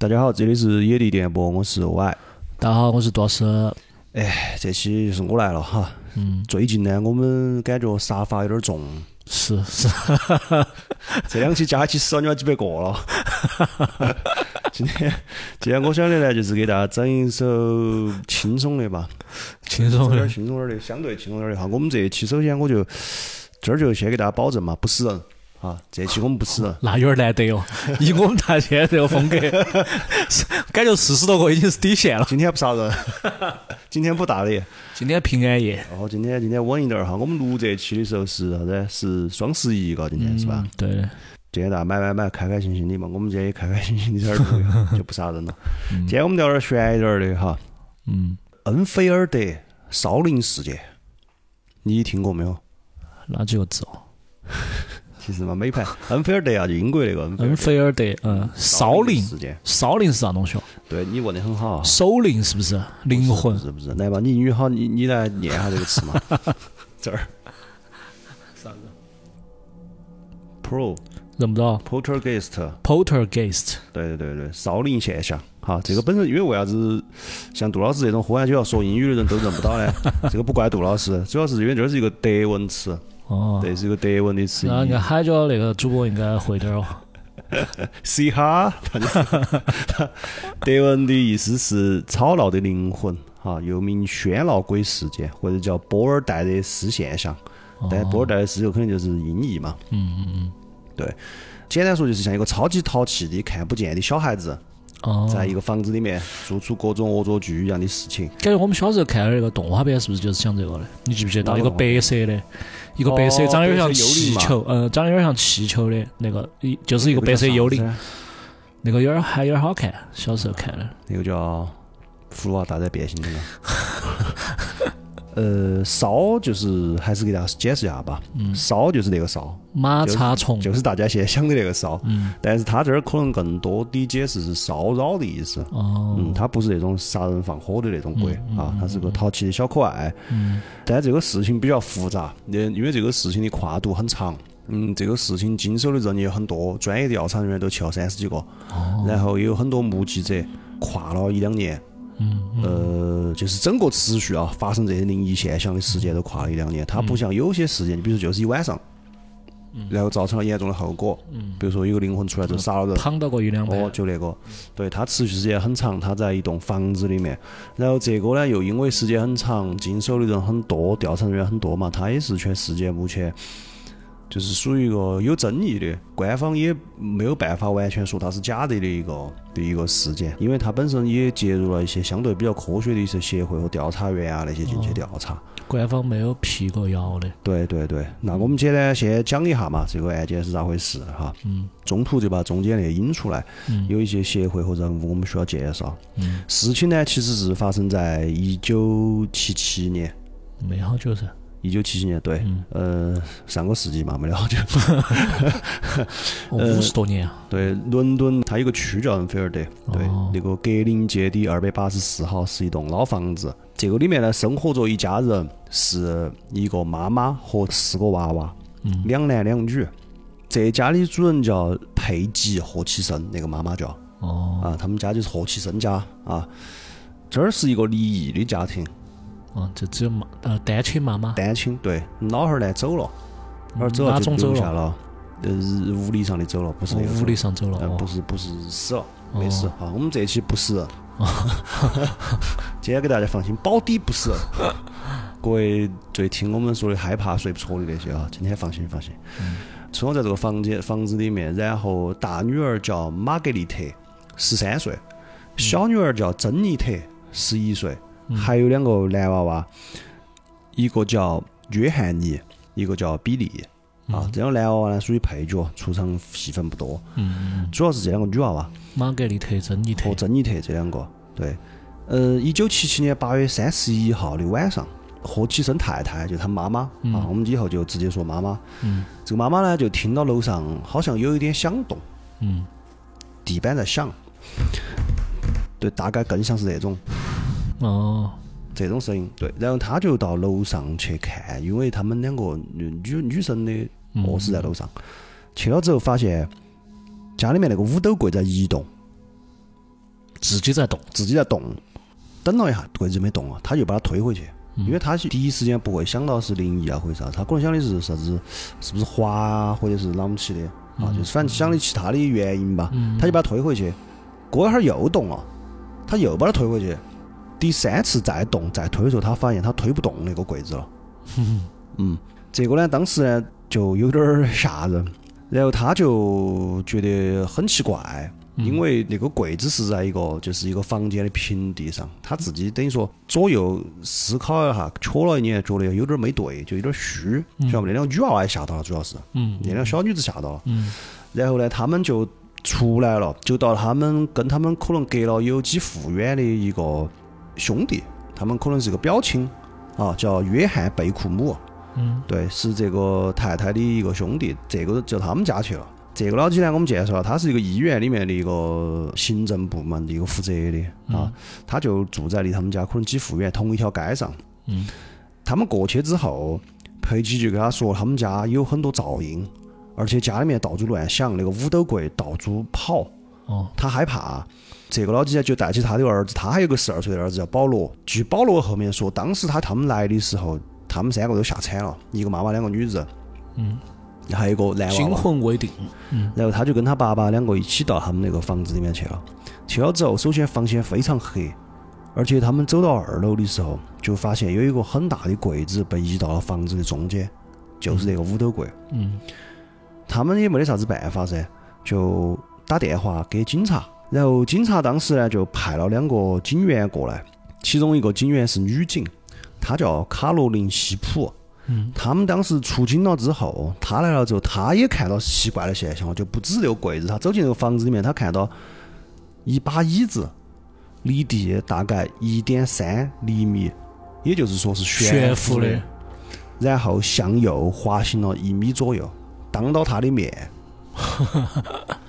大家好，这里是野地电波，我是 Y。大家好，我是多斯。哎，这期就是我来了哈。嗯，最近呢，我们感觉沙发有点重，是是，这两期加起少你妈几百个了。今天，今天我想的呢，就是给大家整一首轻松的吧，轻松点儿。轻松点儿的，相对轻松点儿的哈。我们这一期首先我就这儿就先给大家保证嘛，不死人啊。这期我们不死人。那有点难得哦，以我们大现在这个风格，感觉四十多个已经是底线了。今天不杀人，今天不打猎。今天平安夜，哦，今天今天稳一点儿哈。我们录这期的时候是啥子？是双十一嘎，今天是吧？嗯？对的，今天大家买买买，开开心心的嘛。我们今天也开开心心的在这儿录，就不杀人了。今天我们聊点儿悬一点儿的哈。嗯，恩菲尔德烧林事件，你听过没有？哪几个字哦？其实嘛，美盘恩菲尔德啊，就英国那个恩恩菲尔德，嗯，德烧灵，事件。骚灵是啥东西哦？对你问的很好啊。守灵是不是？灵魂是不是，来吧，你英语好，你你来念下这个词嘛。这儿啥子 pro 认不到 poltergeist，？Poltergeist，对对对对，烧灵现象。好，这个本身因为为啥子像杜老师这种喝完酒要说英语的人都认不到呢？这个不怪杜老师，主要是因为这是一个德文词，哦，这是一个德文的词那应该海椒那个主播应该会点儿哦。C 哈，德文的意思是吵闹的灵魂，哈，又名喧闹鬼事件，或者叫波尔戴的斯现象。但波尔戴热斯有肯定就是音译嘛，嗯嗯嗯，对。简单说就是像一个超级淘气的、看不见的小孩子，哦，在一个房子里面做出各种恶作剧一样的事情。感觉我们小时候看的那个动画片是不是就是讲这个的？你记不记得到？一个白色的，一个白色哦长得有点像气球，嗯，长得有点像气球的那个，一就是一个白色幽灵，那个有点还有点好看，小时候看的。那个叫《葫芦娃大战变形金刚》。呃，烧就是还是给大家解释一下吧。嗯烧就是那个烧，马叉虫，就是大家现在想的那个烧。嗯，但是他这儿可能更多的解释是骚扰的意思。哦，嗯，他不是那种杀人放火的那种鬼啊，他是个淘气的小可爱。嗯，但这个事情比较复杂，因因为这个事情的跨度很长。嗯，这个事情经手的人也很多，专业的调查人员都去了三十几个，哦然后也有很多目击者，跨了一两年。嗯，呃，就是整个持续啊，发生这些灵异现象的时间都跨了一两年。它不像有些事件，你比如说就是一晚上，然后造成了严重的后果。嗯，比如说有个灵魂出来就杀了人，躺到过一两哦，就那个，对，它持续时间很长，它在一栋房子里面，然后这个呢又因为时间很长，经手的人很多，调查人员很多嘛，它也是全世界目前就是属于一个有争议的，官方也没有办法完全说它是假的的一个的一个事件，因为它本身也介入了一些相对比较科学的一些协会和调查员啊那些进去调查。官方没有辟过谣的。对对对，那我们简单先讲一下嘛，这个案件是咋回事哈。嗯中途就把中间那个引出来，嗯有一些协会和人物我们需要介绍。嗯，事情呢，其实是发生在一九七七年，没好久噻。一九七七年，对，嗯呃，上个世纪嘛，没得好久。哦，呃五十多年啊。对，伦敦它有个区叫恩菲尔德，对，哦那个格林街的二百八十四号是一栋老房子。这个里面呢，生活着一家人，是一个妈妈和四个娃娃，嗯两男两女。这家的主人叫佩吉·霍奇森，那个妈妈叫哦啊，他们家就是霍奇森家啊。这儿是一个离异的家庭，哦，这只有妈呃单亲妈妈。单亲，对，老汉儿呢走了，老汉儿走了就走下了，呃，物理上的走了，不是物理上走了。不是不是死了，没哦事啊。我们这期不死人，今天给大家放心，保底不死人。各位最听我们说的害怕睡不着的那些啊，今天放心放心。生活在这个房间房子里面，然后大女儿叫玛格丽特，十三岁，小女儿叫珍妮特，十一岁，还有两个男娃娃，一个叫约翰尼，一个叫比利。啊，这两个男娃娃呢属于配角，出场戏份不多，嗯，主要是这两个女娃娃。玛格丽特、珍妮特和。珍妮特这两个。对，呃，一九七七年八月三十一号的晚上，霍奇生太太就他妈妈、啊，我们以后就直接说妈妈。嗯这个妈妈呢，就听到楼上好像有一点响动，嗯地板在响。对，大概更像是这种哦这种声音。对，然后他就到楼上去看，因为他们两个女女女生的卧室在楼上。去了之后发现家里面那个五斗柜在移动，自己在动，自己在动，等了一下，柜子没动啊，他就把它推回去，因为他是第一时间不会想到是灵异啊或者啥，他可能想的是啥子，是不是滑啊，或者是啷么起的啊，就是反正想的其他的原因吧，他就把它推回去，过一会儿又动了，他又把它推回去，第三次再动再推的时候，他发现他推不动那个柜子了，嗯，这个呢，当时呢就有点儿吓人，然后他就觉得很奇怪。因为那个柜子是在一个就是一个房间的平地上，他自己等于说左右思考一下，瞧了一眼，觉得有点没对，就有点虚，晓得不？那两个女娃娃也吓到了，主要是，嗯，那两个小女子吓到了，嗯，然后呢，他们就出来了，就到他们跟他们可能隔了有几户远的一个兄弟，他们可能是个表亲，啊，叫约翰贝库姆，嗯，对，是这个太太的一个兄弟，这个就他们家去了。这个老几呢，我们介绍了，他是一个医院里面的一个行政部门的一个负责的啊，他就住在离他们家可能几户远同一条街上。嗯，他们过去之后，佩奇就跟他说，他们家有很多噪音，而且家里面到处乱响，那个五斗柜到处跑。哦，他害怕。这个老几呢，就带起他的儿子，他还有个十二岁的儿子叫保罗。据保罗后面说，当时他他们来的时候，他们三个都吓惨了，一个妈妈，两个女子。嗯。还有一个男娃惊魂未定，然后他就跟他爸爸两个一起到他们那个房子里面去了。去了之后，首先房间非常黑，而且他们走到二楼的时候，就发现有一个很大的柜子被移到了房子的中间，就是那个五斗柜。嗯，他们也没得啥子办法噻，就打电话给警察。然后警察当时呢就派了两个警员过来，其中一个警员是女警，她叫卡罗琳·西普。嗯，他们当时出警了之后，她来了之后，她也看到奇怪的现象了，就不止这个柜子，她走进这个房子里面，她看到一把椅子离地大概一点三厘米，也就是说是悬浮的，然后向右滑行了一米左右，当到她的面。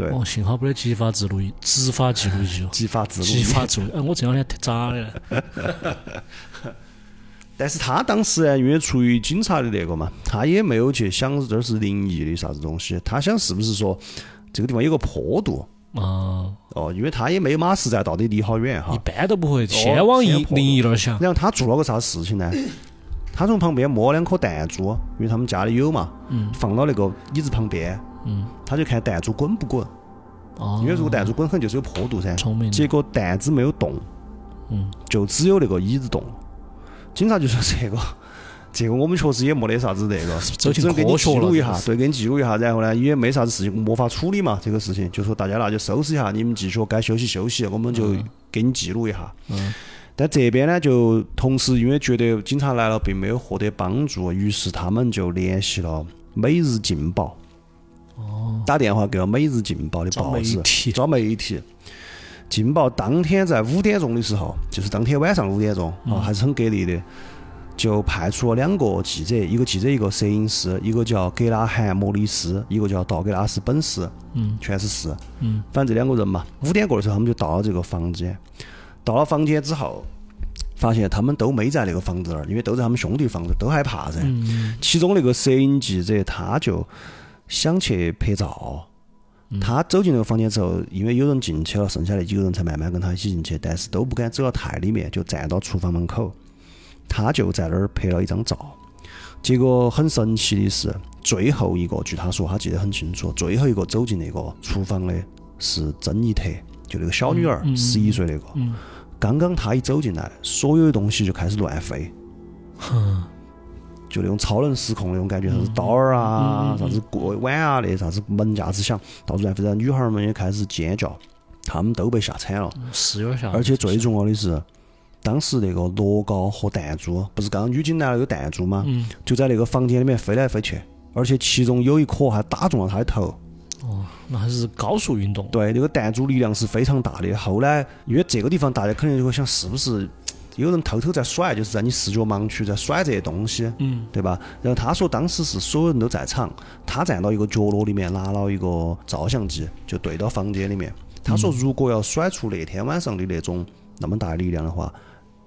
对，哦，幸好不得执法记录仪，执法记录仪哦，执法记录仪，执法记录仪，哎，我这两天咋的？但是他当时呢，因为出于警察的那个嘛，他也没有去想这是灵异的啥子东西，他想是不是说这个地方有个坡度啊？哦，因为他也没有马实在到底离好远哈。一般都不会先往灵灵异那儿想。然后他做了个啥事情呢？他从旁边摸两颗弹珠，因为他们家里有嘛，放到那个椅子旁边，嗯，他就看弹珠滚不滚。哦。因为如果弹珠滚，肯定就是有坡度噻。聪明。结果弹子没有动，嗯，就只有那个椅子动。警察就说：“这个，这个我们确实也没得啥子那个，只能给你记录一下，对，给你记录一下。然后呢，也没啥子事情，没法处理嘛，这个事情就说大家那就收拾一下，你们继续该休息休息，我们就给你记录一下。嗯。但这边呢，就同时因为觉得警察来了并没有获得帮助，于是他们就联系了《每日劲报》，哦，打电话给了《每日劲报》的报纸，找媒体。劲报当天在五点钟的时候，就是当天晚上五点钟啊，还是很给力的，就派出了两个记者，一个记者，一个摄影师，一个叫格拉汉·莫里斯，一个叫道格拉斯·本斯，嗯，全是士，嗯，反正这两个人嘛。五点过的时候，他们就到了这个房间，到了房间之后，发现他们都没在那个房子那儿，因为都在他们兄弟房子，都害怕噻。其中那个摄影记者他就想去拍照。他走进那个房间之后，因为有人进去了，剩下那几个人才慢慢跟他一起进去，但是都不敢走到太里面，就站到厨房门口。他就在那儿拍了一张照。结果很神奇的是，最后一个，据他说，他记得很清楚，最后一个走进那个厨房的是珍妮特，就那个小女儿，十一岁那个。刚刚他一走进来，所有的东西就开始乱飞。就那种超能失控那种感觉，啥子刀儿啊，啥子锅碗啊，那啥子门架子响，到处乱飞。然后女孩儿们也开始尖叫，他们都被吓惨了。是有吓。而且最重要的是，当时那个乐高和弹珠，不是刚刚女警来了有弹珠吗？嗯。就在那个房间里面飞来飞去，而且其中有一颗还打中了他的头。哦，那还是高速运动。对，那个弹珠力量是非常大的。后来，因为这个地方大家肯定就会想，是不是？有人偷偷在甩，就是在你视觉盲区在甩这些东西，嗯，对吧？然后他说当时是所有人都在场，他站到一个角落里面拿了一个照相机，就对到房间里面。他说如果要甩出那天晚上的那种那么大的力量的话，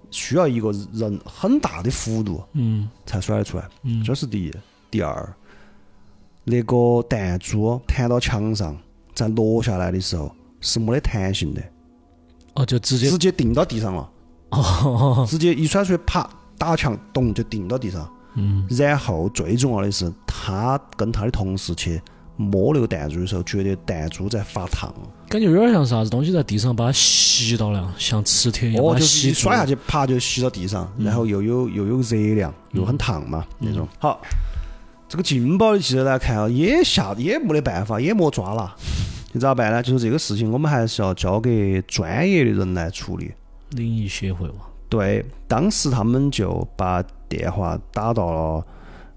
需要一个人很大的幅度，嗯，才甩得出来。嗯，这是第一。第二，那个弹珠弹到墙上再落下来的时候是没得弹性的。哦，就直接直接钉到地上了，哦，直接一甩出去，啪，打墙，咚就钉到地上。嗯，然后最重要的是，他跟他的同事去摸那个弹珠的时候，觉得弹珠在发烫。感觉有点像啥子东西在地上把它吸到了，像磁铁一样哦，就是一甩下去，啪就吸到地上，然后又有又有热量，又很烫嘛那种。好，这个劲爆的记者来看啊，也下也没得办法，也没抓了，你咋办呢？就是这个事情，我们还是要交给专业的人来处理。灵异协会嘛。对，当时他们就把电话打到了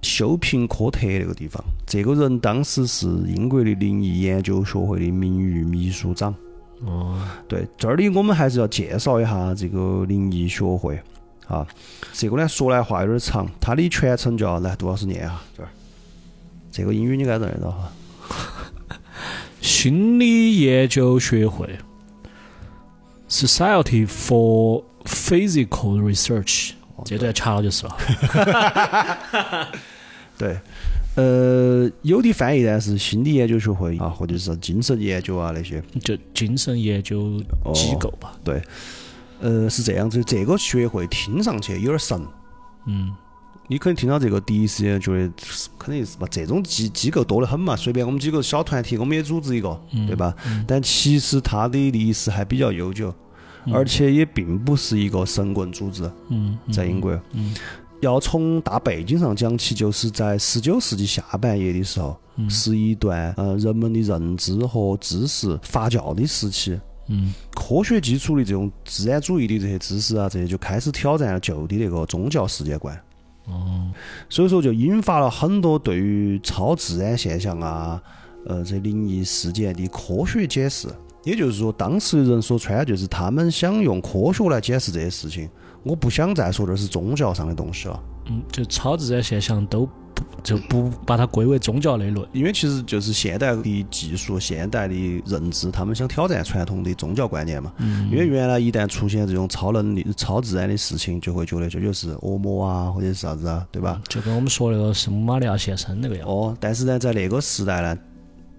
修平科特那个地方。这个人当时是英国的灵异研究学会的名誉秘书长。哦，对，这里我们还是要介绍一下这个灵异学会啊。这个呢说来话有点长，它的全称叫来杜老师念哈这儿。这个英语你该认得到哈。心理研究学会 Society for Physical Research，这段掐了就是了。对，呃，有的翻译呢是心理研究学会啊，或者是精神研究啊那些。就精神研究机构吧。对，呃，是这样子，这个学会听上去有点神。嗯，你可能听到这个第一时间觉得肯定是吧，这种机机构多得很嘛，随便我们几个小团体，我们也组织一个，对吧？但其实它的历史还比较悠久，而且也并不是一个神棍组织，嗯，在英国。嗯要从大背景上讲起，就是在十九世纪下半叶的时候，嗯是一段呃人们的认知和知识发酵的时期。嗯科学基础的这种自然主义的这些知识啊，这些就开始挑战了旧的那个宗教世界观。哦，所以说就引发了很多对于超自然现象啊，呃，这灵异事件的科学解释。也就是说，当时的人说穿就是他们想用科学来解释这些事情，我不想再说这是宗教上的东西了。嗯，就超自然现象都不就不把它归为宗教类论。因为其实就是现代的技术、现代的认知，他们想挑战传统的宗教观念嘛。嗯因为原来一旦出现这种超能力、超自然的事情，就会觉得这就是恶魔啊，或者是啥子啊，对吧？就跟我们说那个圣母玛利亚现身那个样。哦，但是呢，在那个时代呢，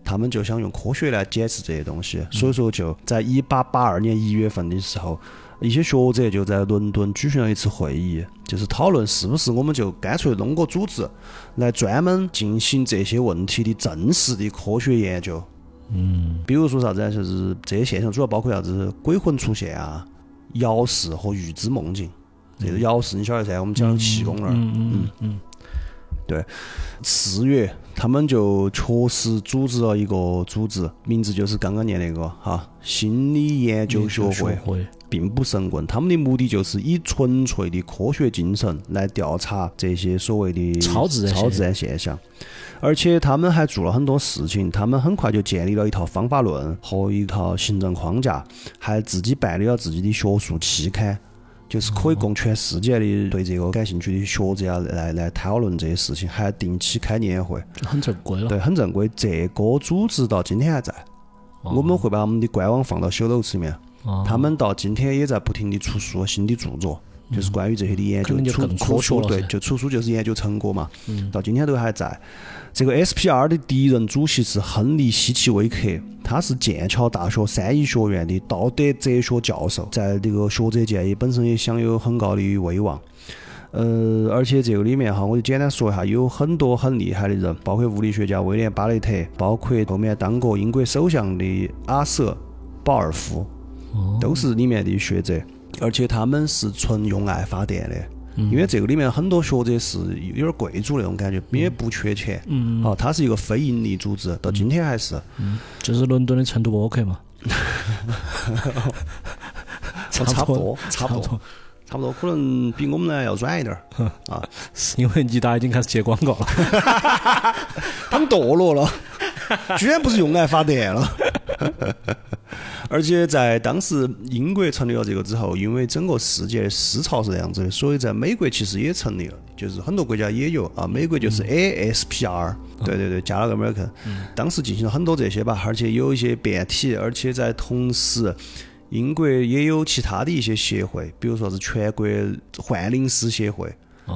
他们就想用科学来解释这些东西，所以说就在一八八二年一月份的时候，一些学者就在伦敦举行了一次会议，就是讨论是不是我们就干脆弄个组织来专门进行这些问题的正式的科学研究。嗯比如说啥子呢？就是这些现象主要包括啥子鬼魂出现啊、遥视和预知梦境。这个遥视你晓得噻，我们讲气功那儿。嗯嗯嗯四月，他们就确实组织了一个组织，名字就是刚刚念那个哈，心理研究学会，会。并不神棍。他们的目的就是以纯粹的科学精神来调查这些所谓的超自然超自然现象，而且他们还做了很多事情。他们很快就建立了一套方法论和一套行政框架，还自己办理了自己的学术期刊。就是可以供全世界的对这个感兴趣的学者啊来来讨论这些事情，还定期开年会。就很正规了。对，很正规。这个组织到今天还在，哦我们会把我们的官网放到 show notes 里面。哦他们到今天也在不停的出书，新的著作，就是关于这些的研究就出书，对，就出书就是研究成果嘛。嗯到今天都还在。这个 SPR 的第一任主席是亨利·希奇威克，他是剑桥大学三一学院的道德哲学教授，在这个学者界也本身也享有很高的威望。呃，而且这个里面哈，我就简单说一下，有很多很厉害的人，包括物理学家威廉·巴雷特，包括后面当过英国首相的阿瑟·保尔夫，哦都是里面的学者，而且他们是纯用爱发电的。因为这个里面很多学者是有点贵族那种感觉，也不缺钱。嗯，好，它是一个非盈利组织，到今天还是。嗯就是伦敦的成都播客嘛。差差不多，差不多，差不多，可能比我们呢要软一点儿啊。是因为尼达已经开始接广告了。他们堕落了，居然不是用爱发电了。而且在当时英国成立了这个之后，因为整个世界的思潮是这样子的，所以在美国其实也成立了，就是很多国家也有啊。美国就是 ASPR，、对对对，加了个 American。当时进行了很多这些吧，而且有一些变体，而且在同时。英国也有其他的一些协会，比如说是全国幻灵师协会，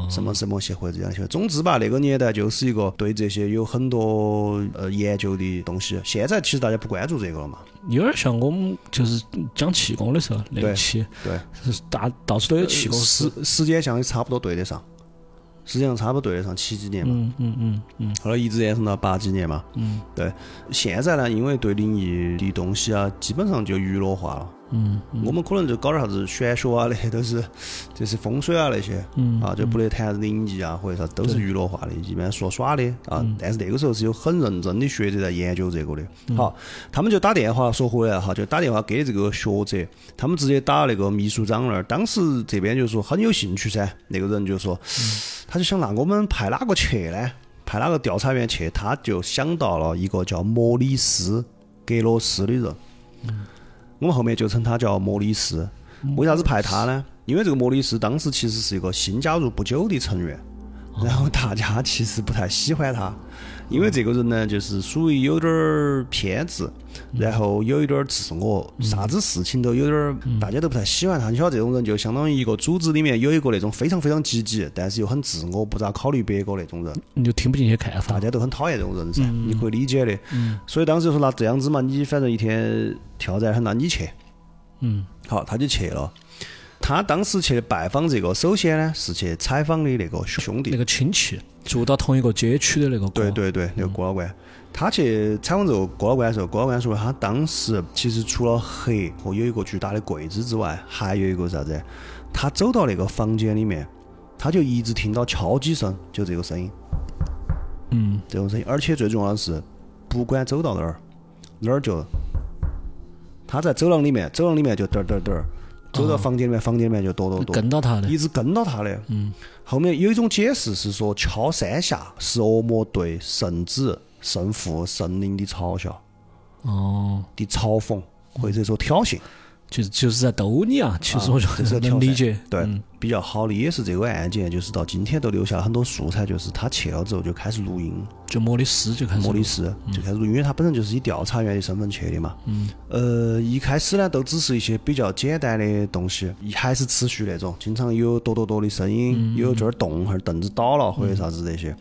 什么什么协会这样协会。总之吧，那个年代就是一个对这些有很多呃研究的东西。现在其实大家不关注这个了嘛。有点像我们就是讲气功的时候那一期，对，是大到处都有气功时。时间上也差不多对得上，时间上差不多对得上七几年嘛。嗯嗯嗯嗯后来一直延伸到八几年嘛。嗯对，现在呢，因为对灵异的东西啊，基本上就娱乐化了。嗯我们可能就搞点啥子玄学啊，那些都是就是风水啊那些，嗯啊，就不得谈灵异啊或者啥，都是娱乐化的，一般说耍的啊。嗯但是那个时候是有很认真的学者在研究这个的。好，他们就打电话说回来哈，就打电话给这个学者，他们直接打那个秘书长那儿。当时这边就说很有兴趣噻，那个人就说，他就想那我们派哪个去呢？派哪个调查员去？他就想到了一个叫莫里斯·格罗斯的人。我们后面就称他叫莫里斯。为啥子派他呢？因为这个莫里斯当时其实是一个新加入不久的成员，然后大家其实不太喜欢他，因为这个人呢，就是属于有点儿偏执，然后有一点儿自我，啥子事情都有点儿，大家都不太喜欢他。你晓得这种人就相当于一个组织里面有一个那种非常非常积极，但是又很自我，不咋考虑别个那种人。你就听不进去看法大。家都很讨厌这种人噻，嗯你可以理解的。所以当时就说那这样子嘛，你反正一天挑战很，那你去。嗯好，他就去了。他当时去拜访这个，首先呢是去采访的那个兄弟，那个亲戚住到同一个街区的那个对对对，那个郭老倌。他去采访这个郭老倌的时候，郭老倌说他当时其实除了黑和有一个巨大的柜子之外，还有一个啥子？他走到那个房间里面，他就一直听到敲击声，就这个声音，嗯这种声音。而且最重要的是，不管走到哪儿，哪儿就他在走廊里面，走廊里面就嘚儿嘚儿嘚儿，走到房间里面，房间里面就哆哆哆。跟到他的一直跟到他的。嗯，后面有一种解释是说，敲三下是恶魔对圣子、圣父、圣灵的嘲笑、哦，的嘲讽，或者说挑衅。就是就是在逗你啊。其实我觉得能理解。对，嗯比较好的也是这个案件，就是到今天都留下了很多素材，就是他去了之后就开始录音，就莫里斯就开始莫里斯就开始录，因为他本身就是以调查员的身份去的嘛。嗯。呃，一开始呢，都只是一些比较简单的东西，还是持续那种，经常有哆哆哆的声音，有这儿动，或者凳子倒了，或者啥子这些，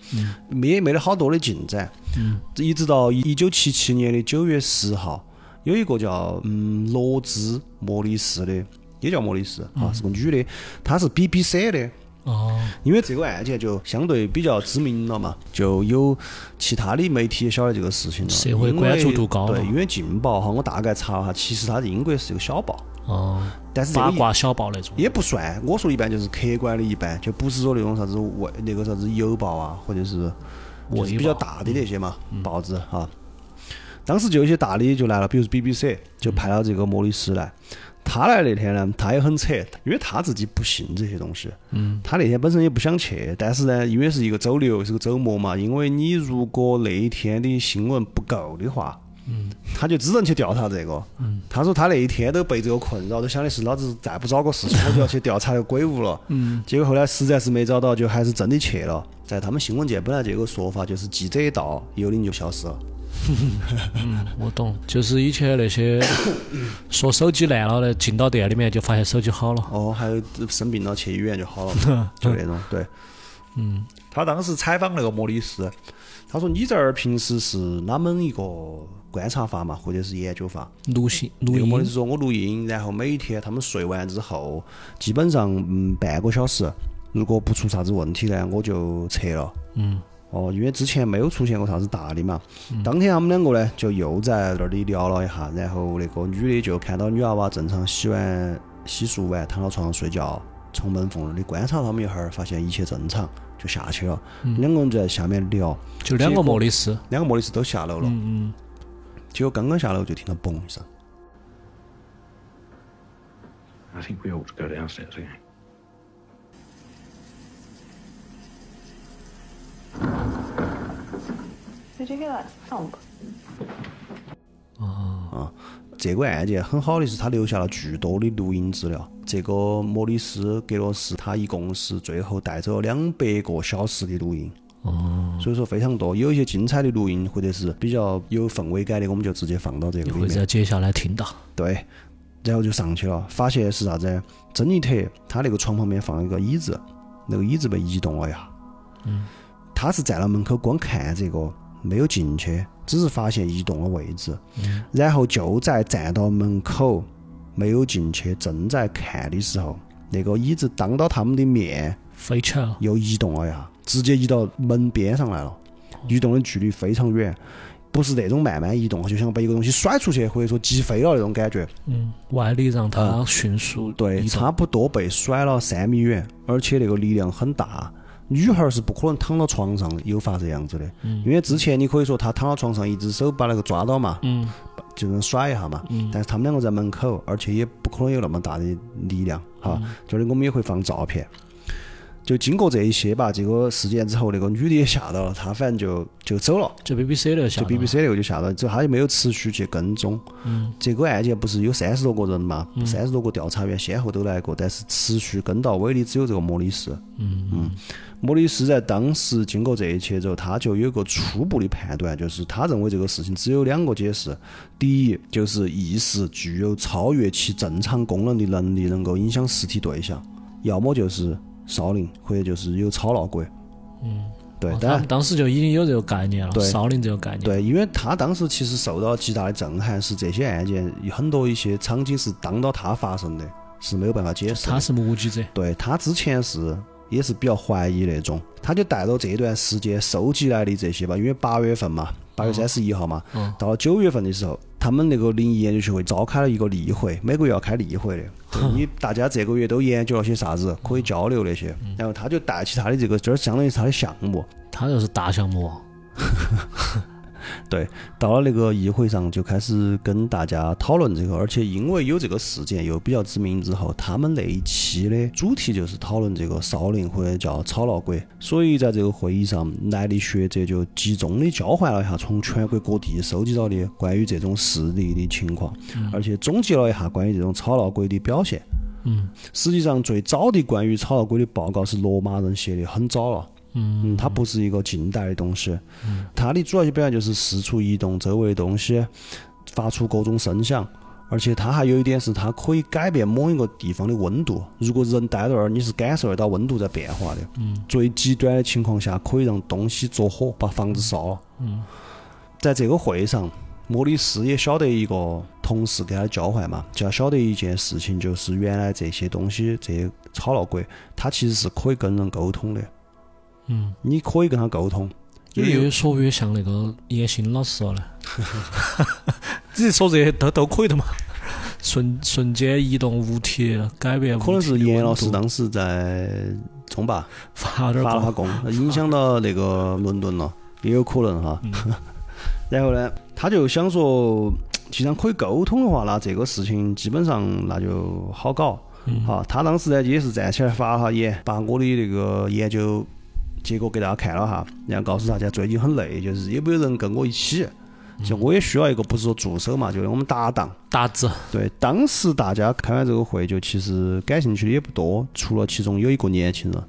没没得好多的进展。嗯。一直到一九七七年的九月十号，有一个叫嗯罗兹莫里斯的，也叫莫里斯啊，是个女的，她是 BBC 的。哦，因为这个案件就相对比较知名了嘛，就有其他的媒体也晓得这个事情了，社会关注度高了对，因为《劲报》哈，我大概查了下，其实它在英国是一个小报，哦，但是八卦小报那种。也不算。我说一般就是客观的一般，就不是说那种啥子外那个啥子邮报啊，或者是就是比较大的那些嘛报纸哈。当时就有些大的就来了，比如说 BBC 就派了这个莫里斯来。他来那天呢，他也很扯，因为他自己不信这些东西。嗯，他那天本身也不想去，但是呢，因为是一个周六，是个周末嘛，因为你如果那一天的新闻不够的话，嗯，他就只能去调查这个。嗯，他说他那一天都被这个困扰，都想的是老子再不找个事情，我就要去调查那个鬼屋了。嗯，结果后来实在是没找到，就还是真的去了。在他们新闻界本来就有个说法，就是记者一到，幽灵就消失了。我懂，就是以前那些 说手机烂了的，进到店里面就发现手机好了。哦，还有生病了去医院就好了，就那种对。嗯，他当时采访那个莫里斯，他说：“你这儿平时是哪门一个观察法嘛，或者是研究法？”录音录音那个莫里斯说：“我录音，然后每一天他们睡完之后，基本上嗯半个小时，如果不出啥子问题呢，我就撤了。”嗯哦，因为之前没有出现过啥子大的嘛。当天他们两个呢，就又在那里聊了一下，然后那个女的就看到女娃娃正常洗完、洗漱完，躺到床上睡觉，从门缝那里观察他们一会儿，发现一切正常，就下去了。两个人就在下面聊，就两个莫里斯。两个莫里斯都下楼了。嗯嗯，结果刚刚下楼就听到嘣一声，I think we ought to go downstairs again. Did you hear that thump? 这个案件很好的是，他留下了巨多的录音资料。这个莫里斯·格罗斯他一共是最后带走了两百个小时的录音。哦，所以说非常多，有一些精彩的录音或者是比较有氛围感的，我们就直接放到这个里会在面。接下来听到。对，然后就上去了，发现是啥子？珍妮特她那个床旁边放了一个椅子，那个椅子？被移动了一下。嗯，他是站到门口光看这个，没有进去，只是发现移动了位置。嗯，然后就在站到门口没有进去，正在看的时候，那个椅子当到他们的面飞起来了。又移动了一下，直接移到门边上来了，移动的距离非常远。不是那种慢慢移动，就像把一个东西甩出去，或者说击飞了那种感觉。嗯，外力让它迅速对，差不多被甩了三米远，而且那个力量很大。女孩儿是不可能躺到床上诱发这样子的，因为之前你可以说她躺到床上，一只手把那个抓到嘛，嗯就能甩一下嘛。但是他们两个在门口，而且也不可能有那么大的力量哈。这里我们也会放照片。就经过这一些吧，这个事件之后，那个女的也吓到了，她反正就就走了。就 BBC 那个下就 BBC 那个就吓到，之后他就没有持续去跟踪。嗯，这个案件不是有三十多个人嘛，三十多个调查员先后都来过，但是持续跟到尾的只有这个莫里斯。嗯嗯，莫里斯在当时经过这一切之后，他就有个初步的判断，就是他认为这个事情只有两个解释：第一，就是意识具有超越其正常功能的能力，能够影响实体对象；要么就是少林，或者就是有超闹鬼。嗯，对，当当时就已经有这个概念了，对少林这个概念。对，因为他当时其实受到极大的震撼，是这些案件有很多一些场景是当到他发生的，是没有办法解释。他是目击者。对他之前是也是比较怀疑那种，他就带着这段时间收集来的这些吧，因为八月份嘛，八月三十一号嘛，嗯到了九月份的时候，他们那个灵异研究学会召开了一个例会，每个月要开例会的。你大家这个月都研究了些啥子，可以交流那些。然后他就带起他的这个，这儿相当于是他的项目，他就是大项目，对，到了那个议会上就开始跟大家讨论这个，而且因为有这个事件又比较知名之后，他们那一期的主题就是讨论这个少林或者叫草闹鬼，所以在这个会议上，来的学者就集中的交换了一下从全国各地收集到的关于这种事例的情况，而且总结了一下关于这种草闹鬼的表现。嗯实际上，最早的关于草闹鬼的报告是罗马人写的，很早了。嗯嗯，它不是一个近代的东西，它的主要表现就是四处移动周围的东西，发出各种声响，而且它还有一点是它可以改变某一个地方的温度。如果人待在那儿，你是感受得到温度在变化的。嗯。最极端的情况下，可以让东西着火，把房子烧了。嗯。在这个会上，莫里斯也晓得一个同事跟他交换嘛，就要晓得一件事情，就是原来这些东西，这些吵闹鬼，它其实是可以跟人沟通的，嗯，你可以跟他沟通。越说越像那个叶欣老师了呢。只说这些都都可以的嘛，瞬瞬间移动物体，改变可能是严老师当时在中吧发点发了下功，影响到那个伦敦了，也有可能哈。然后呢，他就想说，既然可以沟通的话，那这个事情基本上那就好搞。好，他当时呢也是站起来发了下言，把我的那个研究结果给大家看了哈，然后告诉大家最近很累，就是有没有人跟我一起，就我也需要一个不是说助手嘛，就是我们搭档。搭子，对，当时大家开完这个会，就其实感兴趣的也不多，除了其中有一个年轻人，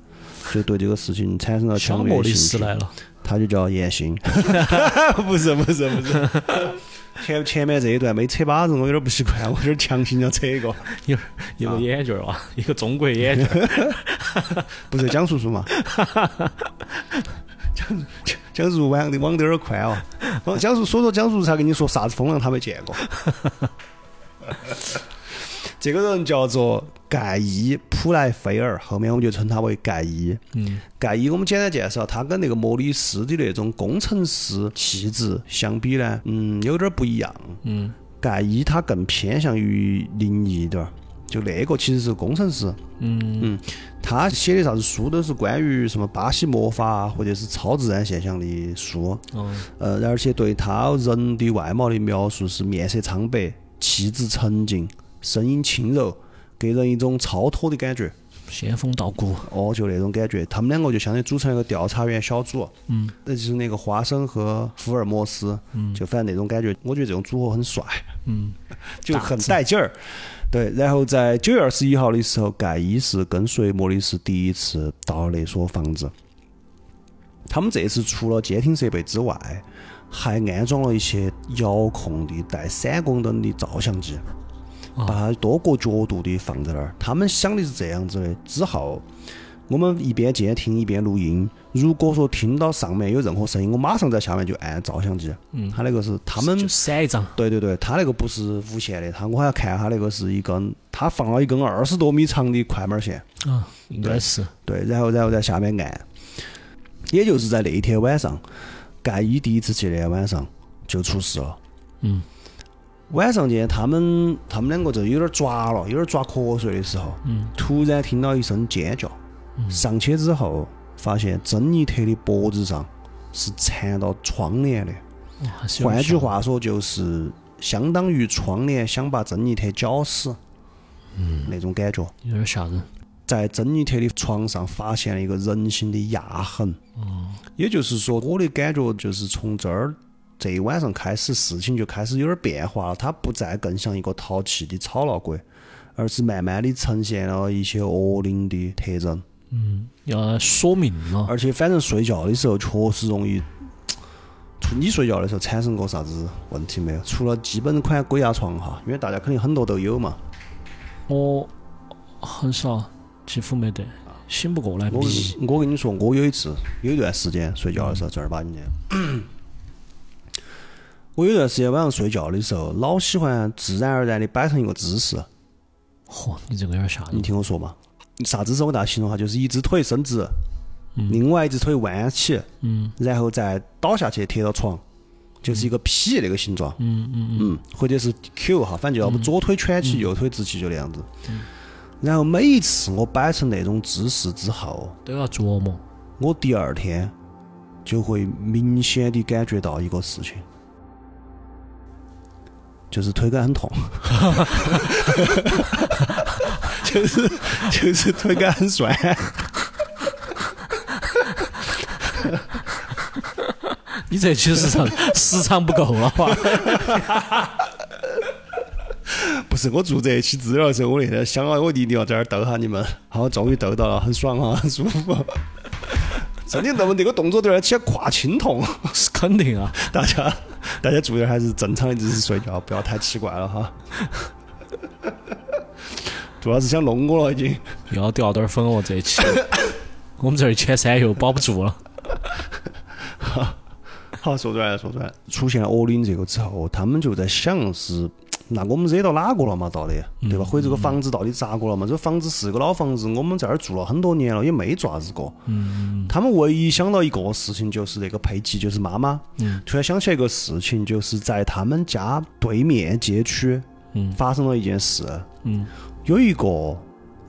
就对这个事情产生了强烈的兴趣。来了，他就叫严欣，不是不是不是。前前面这一段没扯把子，我有点不习惯，我有点强行要扯一个，一个一个眼镜儿哇，一个中国眼镜儿，不是蒋叔叔嘛？蒋蒋蒋叔叔网的网都有点宽哦。哦蒋叔说说蒋叔叔才跟你说啥子风浪他没见过。这个人叫做盖伊·普莱菲尔，后面我们就称他为盖伊。嗯。盖伊，我们简单介绍，他跟那个莫里斯的那种工程师气质相比呢，嗯，有点儿不一样。嗯。盖伊他更偏向于灵异一点儿，就那个其实是工程师，嗯。他写的啥子书都是关于什么巴西魔法啊或者是超自然现象的书，哦。呃，而且对他人的外貌的描述是面色苍白，气质沉静，声音轻柔，给人一种超脱的感觉。仙风道骨，哦，就那种感觉，他们两个就相当于组成一个调查员小组，嗯，那就是那个花生和福尔摩斯，嗯就反正那种感觉，我觉得这种组合很帅，嗯 就很带劲儿。对，然后在九月二十一号的时候，盖伊是跟随莫里斯第一次到了那所房子。他们这次除了监听设备之外，还安装了一些遥控的带闪光灯的照相机。把它多个角度的放在那儿。他们想的是这样子的：之后我们一边监听一边录音。如果说听到上面有任何声音，我马上在下面就按照相机。嗯他那个是他们就闪一张，对对对，他那个不是无线的，他我还要看他那个是一根，他放了一根二十多米长的快门线，啊，应该是，对，然后然后在下面按，也就是在那一天晚上，盖伊第一次去那天晚上就出事了。嗯晚上间，他们他们两个就有点抓了，有点抓瞌睡的时候，嗯突然听到一声尖叫，上去之后发现珍妮特的脖子上是缠到窗帘的，换句话说就是相当于窗帘想把珍妮特绞死，嗯，那种感觉。有点吓人。在珍妮特的床上发现了一个人形的压痕。也就是说，我的感觉就是从这儿这一晚上开始，事情就开始有点变化了。它不再更像一个淘气的吵闹鬼，而是慢慢的呈现了一些恶灵的特征。嗯要索命了，而且，反正睡觉的时候确实容易。除你睡觉的时候产生过啥子问题没有？除了基本款鬼压床哈，因为大家肯定很多都有嘛。我很少，几乎没得，醒不过来。我我跟你说，我有一次有一段时间睡觉的时候，正儿八经的，我有段时间晚上睡觉的时候，老喜欢自然而然的摆成一个姿势。嚯，你这个有点吓人你。听我说嘛，啥姿势？我给大家形容哈，就是一只腿伸直，另外一只腿弯起，嗯然后再倒下去贴到床，就是一个 P 那个形状。嗯嗯嗯，嗯，或者是 Q 哈，反正就要不左腿蜷起，右腿直起，就那样子。然后每一次我摆成那种姿势之后，都要琢磨。我第二天就会明显的感觉到一个事情，就是腿感很痛，就是就是腿感很酸。你这其实上时长不够了吧？不是我做这一期资料的时候，我那天想啊，我一定要在这儿逗下你们，好，终于逗到了，很爽啊，很 舒服。真的，那么这个动作对而且胯青痛，是 肯定啊。大家大家注意，还是正常的姿势睡觉，不要太奇怪了哈。主要是想弄我了，已经。又要掉点儿粉哦，这一期 我们这儿前三又保不住了。好，说出来说出来，出现了恶灵这个之后，他们就在想是，那我们惹到哪个了嘛？到底对吧？或者这个房子到底咋个了嘛？这个房子是个老房子，我们在这儿住了很多年了，也没爪子过。嗯，他们唯一想到一个事情，就是那个佩奇，就是妈妈，嗯，突然想起来一个事情，就是在他们家对面街区，嗯发生了一件事，嗯有一个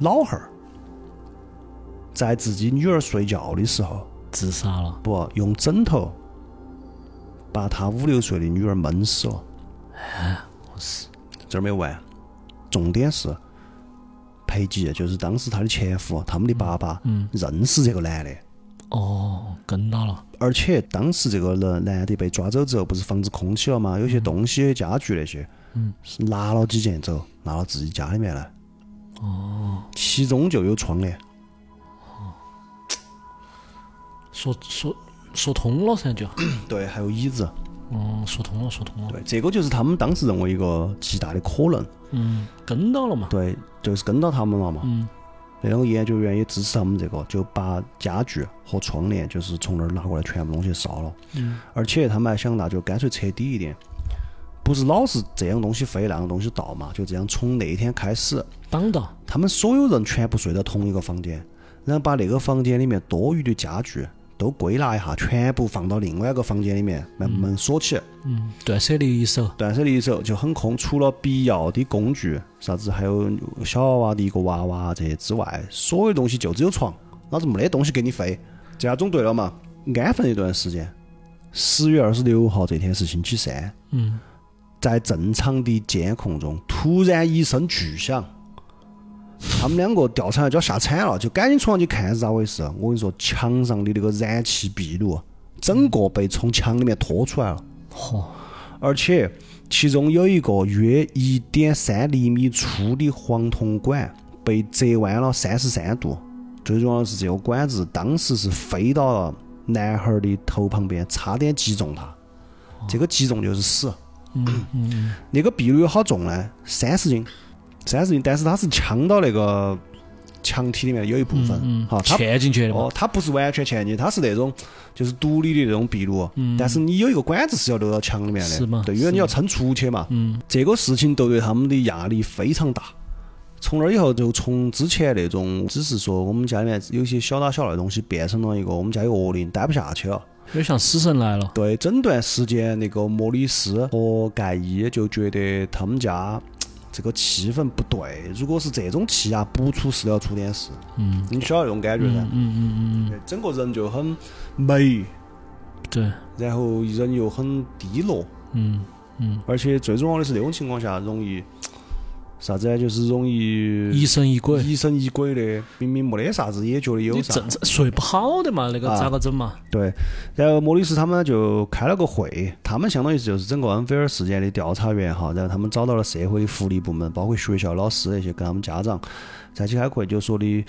老汉儿在自己女儿睡觉的时候，自杀了。不用枕头把他五六岁的女儿闷死了。哎我是这儿没完，重点是裴吉，就是当时他的前夫，他们的爸爸，嗯认识这个男的，哦，跟到了。而且当时这个人男的被抓走之后，不是房子空起了吗？有些东西、家具那些，嗯，是拿了几件走，拿到自己家里面来。哦，其中就有窗帘。说说说通了噻，就。对，还有椅子。哦，说通了，说通了。对，这个就是他们当时认为一个极大的可能。嗯，跟到了嘛。对，就是跟到他们了嘛。嗯那两个研究员也支持他们这个，就把家具和窗帘就是从那儿拿过来，全部东西烧了。嗯而且他们还想，那就干脆彻底一点，不是老是这样东西飞，那样东西倒嘛，就这样从那天开始，挡到。他们所有人全部睡在同一个房间，然后把那个房间里面多余的家具都归纳一下，全部放到另外一个房间里面，把门锁起。嗯，断舍离一手。断舍离一手就很空，除了必要的工具，啥子还有小娃娃的一个娃娃这些之外，所有东西就只有床，老子没得东西给你飞，这样总对了嘛？安分一段时间。十月二十六号这天是星期三，嗯，在正常的监控中，突然一声巨响，他们两个调查就要吓惨了，就赶紧冲上去看是咋回事。我跟你说，墙上的那个燃气壁炉，整个被从墙里面拖出来了。嚯，而且其中有一个约一点三厘米粗的黄铜管被折弯了三十三度。最重要的是，这个管子当时是飞到了男孩的头旁边，差点击中他。这个击中就是死。嗯嗯那个壁炉有好重呢？三十斤，三十斤，但是它是呛到那个墙体里面有一部分，嗯，哈，它嵌进去的嘛哦，，它不是完全嵌进，它是那种就是独立的那种壁炉，嗯但是你有一个管子是要流到墙里面的，嗯是吗对，因为你要撑出去嘛。嗯，这个事情都对他们的压力非常大。从那以后，就从之前那种只是说我们家里面有些小打小闹的东西，变成了一个我们家有恶灵，待不下去了。有点像死神来了，对，整段时间那个莫里斯和盖伊就觉得他们家这个气氛不对，如果是这种气压，不出事都要出点事。嗯你晓得那种感觉噻？嗯嗯嗯嗯，整个人就很霉，对，然后人又很低落，嗯嗯，而且最重要的是那种情况下容易啥子呢？就是容易疑神疑鬼，疑神疑鬼的，明明没得啥子，也觉得有啥你正。睡不好的嘛，那个啊咋个整嘛？对，然后莫里斯他们就开了个会，他们相当于是就是整个恩菲尔事件的调查员哈，然后他们找到了社会福利部门，包括学校老师那些，跟他们家长在一起开会，就说的，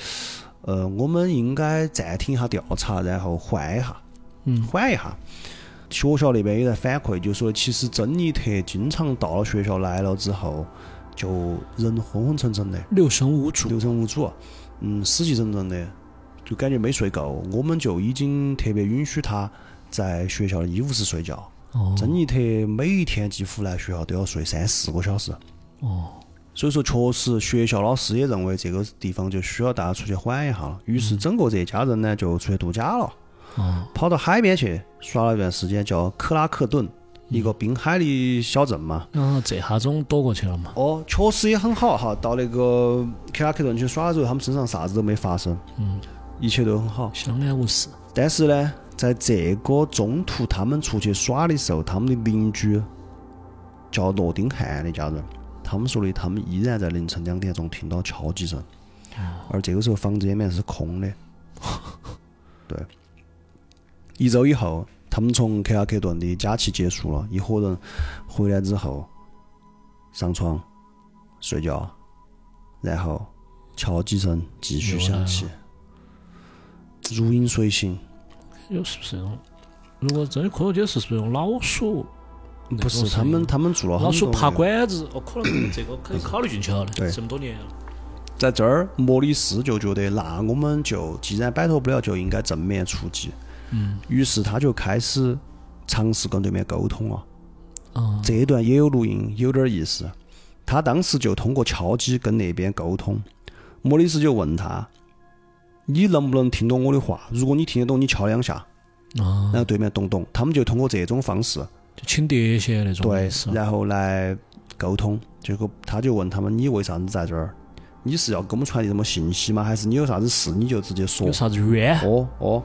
呃，我们应该暂停一下调查，然后缓一下，嗯缓一下。学校那边也在反馈，就说其实珍妮特经常到了学校来了之后，就人昏昏沉沉的，六神无主，六神无主，嗯，死气沉沉的，就感觉没睡够。我们就已经特别允许他在学校的医务室睡觉。哦。珍妮特每一天几乎来学校都要睡三四个小时，哦，所以说确实学校老师也认为这个地方就需要大家出去缓一下了。于是整个这一家人呢就出去度假了，哦，跑到海边去耍了一段时间，叫克拉克顿，一个滨海的小镇嘛。然后这下总躲过去了嘛？哦，确实也很好哈。到那个克拉克顿去耍的时候，他们身上啥子都没发生，嗯，一切都很好。相安无事。但是呢，在这个中途他们出去耍的时候，他们的邻居叫罗丁汉那家人，他们说的，他们依然在凌晨两点钟听到敲击声，而这个时候房子里面是空的。对，一周以后，他们从克拉克顿的假期结束了，一伙人回来之后，上床睡觉，然后敲击声继续响起，如影随形。有是不是那种？如果真的科学解释，是不是用老鼠？不是他们，他们做了老鼠爬管子，哦，可能这个可以考虑进去了的。对这么多年了，在这儿，莫里斯就觉得，那我们就既然摆脱不了，就应该正面出击。嗯，于是他就开始尝试跟对面沟通了。哦，这一段也有录音，有点意思。他当时就通过敲击跟那边沟通。莫里斯就问他：“你能不能听懂我的话？如果你听得懂，你敲两下。”啊然，后对面咚咚，他们就通过这种方式，就请碟些那种对。然后来沟通。结果他就问他们：“你为啥子在这儿？你是要给我们传递什么信息吗？还是你有啥子事你就直接说有？”啥子冤？哦哦，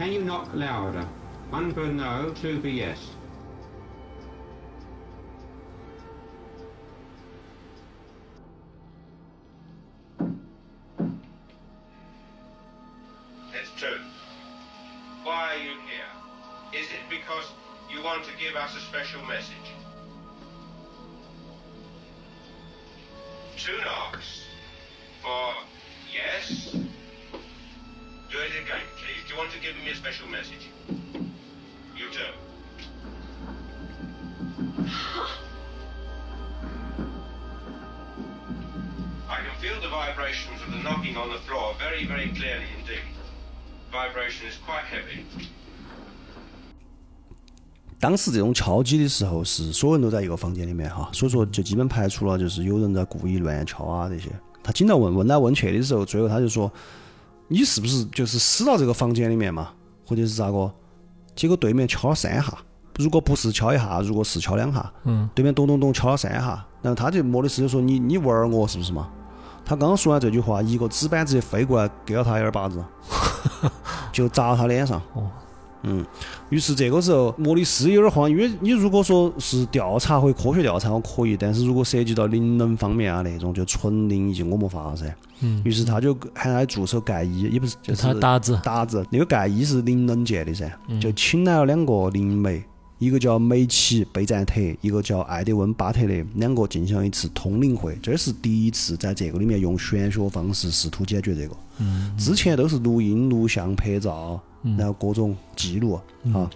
Can you knock louder? One for no, two for yes. It's true. Why are you here? Is it because you want to give us a special message? Two knocks. For yes? Do it again, please. Do you want to give me a special message? You do. I can feel the vibrations of the knocking on the floor very, very clearly indeed. Vibration is quite heavy. 当时这种敲击的时候是所有人都在一个房间里面哈，所以说就基本排除了就是有人在故意乱敲啊这些。他经常问问来问去的时候，最后他就说：“你是不是就是死到这个房间里面嘛，或者是咋个？”结果对面敲了三下，如果不是敲一下，如果是敲两下，嗯，对面咚咚咚敲了三下，然后他就莫里斯就说：“你你玩我是不是嘛？”他刚刚说完这句话，一个纸板直接飞过来给了他一耳巴子，就砸他脸上。哦，嗯，于是这个时候莫里斯有点慌，因为你如果说是调查或科学调查，我可以，但是如果涉及到灵能方面啊那种，就纯灵异我没法噻。嗯，于是他就喊他助手盖伊，也不是就就是他达子，达子，那个盖伊是灵能界的噻，嗯。就请来了两个灵媒，一个叫梅奇贝赞特，一个叫艾德温巴特勒，两个进行了一次通灵会，这是第一次在这个里面用玄学方式试图解决这个。嗯，之前都是录音、录像、拍照，然后各种记录啊，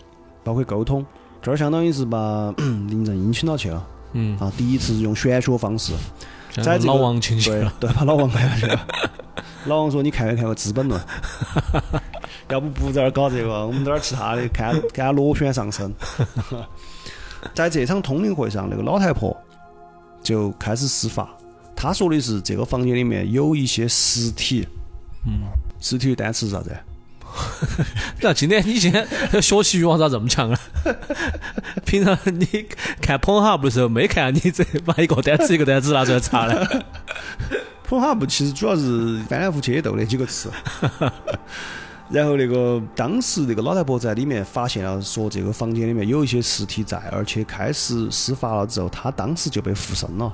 包括沟通。这儿相当于是把 林正英请到去了嗯，啊，第一次用玄学方式。在这个老王请去了，对对，把老王带下去了。老王说：“你看没看过《资本论》？要不不在这儿搞这个，我们在这儿其他的，看看他螺旋上升。”在这场通灵会上，那个老太婆就开始施法。她说的是这个房间里面有一些实体。嗯，实体的单词是啥子？那今天你今天学习欲望咋这么强啊？平常你看捧哈不的时候没看，你这把一个单词一个单词拿出来查了。捧哈不其实主要是翻来覆去斗那几个词。然后那个当时那个老太婆在里面发现了，说这个房间里面有一些尸体在，而且开始施法了之后，她当时就被附身了。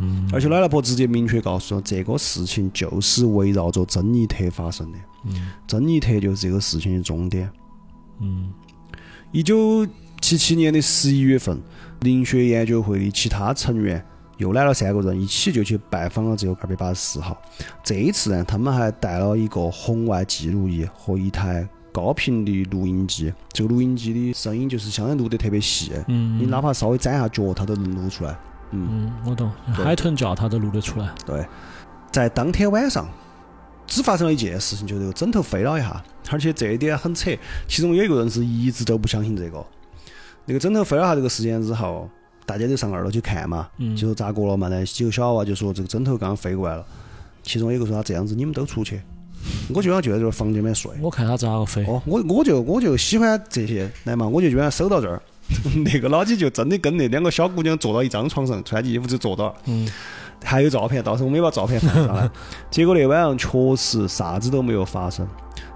嗯，而且老太婆直接明确告诉了，这个事情就是围绕着珍妮特发生的。嗯，珍妮特就是这个事情的终点。嗯，一九七七年的十一月份，灵学研究会的其他成员又来了三个人，一起就去拜访了这个二百八十四号。这一次呢，他们还带了一个红外记录仪和一台高频的录音机。这个录音机的声音就是相当于录得特别细，嗯你哪怕稍微展下脚，它都能录出来。嗯，嗯，我懂，海豚叫它都录得出来。对，在当天晚上，只发生了一件事情，就是这个枕头飞了一下，而且这一点很扯。其中有一个人是一直都不相信这个。那个枕头飞了下这个事件之后，大家就上二楼去看嘛，嗯就说咋个了嘛？那几个小娃娃就说这个枕头刚刚飞过来了。其中有一个说他这样子，你们都出去，我就想就在这个房间里面睡。我看他咋个飞。哦，我我就我就喜欢这些，来嘛，我就把它守到这儿。那个老几就真的跟那两个小姑娘坐到一张床上，穿起衣服就坐到。嗯，还有照片，到时候我们也把照片放上来。结果那晚上确实啥子都没有发生。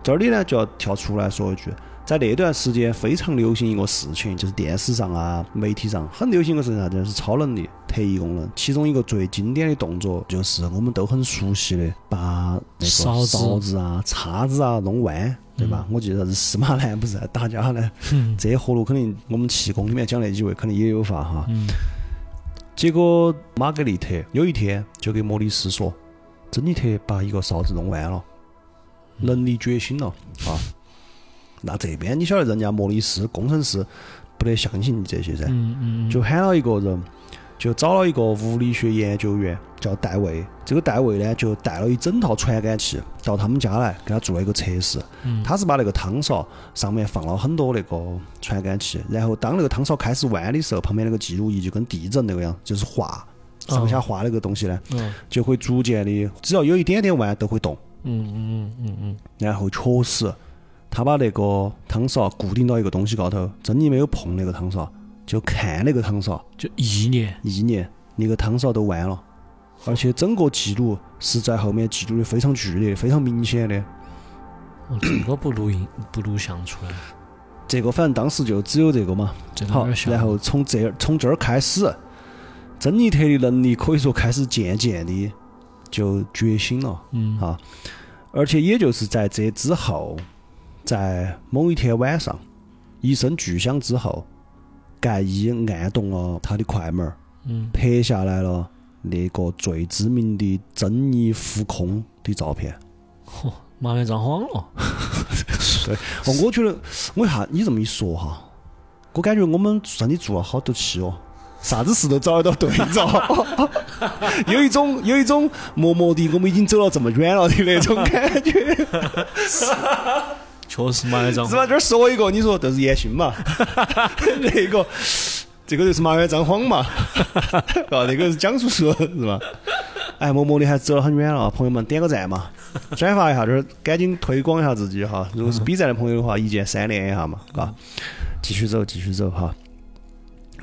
这里呢就要跳出来说一句，在那段时间非常流行一个事情，就是电视上啊、媒体上很流行一个事情啥子，就是超能力、特异功能。其中一个最经典的动作，就是我们都很熟悉的，把那个勺子啊、叉子啊弄弯，对吧？我记得啥子司马南不是在打架呢？嗯这些活路肯定我们气功里面讲那几位肯定也有法哈。嗯结果玛格丽特有一天就给莫里斯说，珍妮特把一个勺子弄弯了，能力觉醒了啊。那这边你晓得，人家莫里斯工程师不得相信你这些噻，嗯嗯，就喊了一个人，就找了一个物理学研究员叫戴维。这个戴维呢，就带了一整套传感器到他们家来，给他做了一个测试。嗯他是把那个汤勺上面放了很多那个传感器，然后当那个汤勺开始弯的时候，旁边那个记录仪就跟地震那个样，就是画上下画那个东西呢，嗯就会逐渐的，只要有一点点弯都会动。嗯嗯嗯嗯嗯然后确实，他把那个汤勺固定到一个东西高头，真的没有碰那个汤勺，就看那个汤勺，就一年一年那个汤勺都弯了，而且整个记录是在后面记录的非常剧烈、非常明显的。哦，这个不录音 不录像出来，这个反正当时就只有这个嘛。好。然后从这儿从这儿开始，珍妮特的能力可以说开始渐渐的就觉醒了。嗯啊，而且也就是在这之后，在某一天晚上，一声巨响之后，盖伊按动了他的快门儿，嗯拍下来了那个最知名的珍妮浮空的照片。嚯，麻原彰晃了。哦，我觉得我一下你这么一说哈，我感觉我们身体做了好多期哦，啥子事都找得到对照，有一种有一种默默的我们已经走了这么远了的那种感觉。确实麻原彰是吧？这儿说一个，你说都是严迅嘛，那个这个就是麻原张晃嘛，啊，那个是蒋叔叔是吧？哎，默默的还走了很远了，朋友们点个赞嘛，转发一下，这儿赶紧推广一下自己哈。如果是 B 站的朋友的话，一键三连一下嘛，嘎，继续走，继续走哈。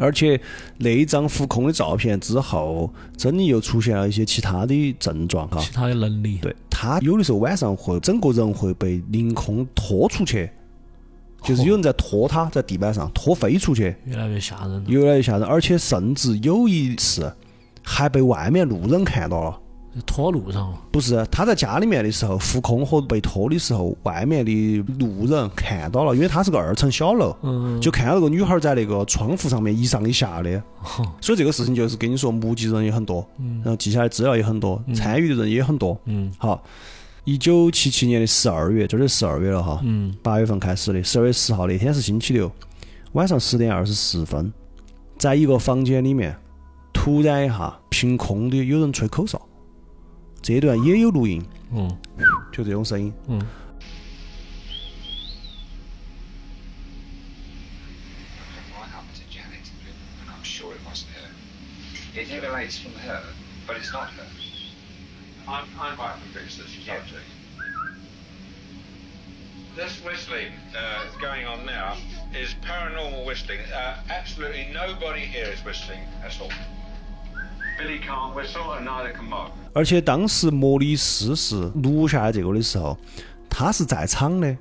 而且那一张浮空的照片之后，珍妮又出现了一些其他的症状哈。其他的能力。对他有的时候晚上会整个人会被凌空拖出去，就是有人在拖他，在地板上拖飞出去，越来越吓人。越来越吓人。而且甚至有一次还被外面路人看到了。拖路上了。不是他在家里面的时候浮空和被拖的时候，外面的路人看到了，因为他是个二层小楼，嗯，就看到那个女孩在那个窗户上面一上一下的。哼所以这个事情就是跟你说，目击人也很多，然后记下来资料也很多，参与的人也很多。嗯好，一九七七年的十二月，这就十二月了哈，嗯八月份开始的，十二月十号那天是星期六，晚上十点二十四分，在一个房间里面，突然一下，凭空的有人吹口哨，这段也有录音，嗯就这种声音。嗯 What happened to Janet? I'm sure it wasn't her. It emanates from her, but it's not her. I'm, I'm quite convinced that she's not doing This whistling uh, going on now is paranormal whistling. Uh, absolutely nobody here is whistling at all. 而且当时莫里斯是录下来这个的时候，他是在场的，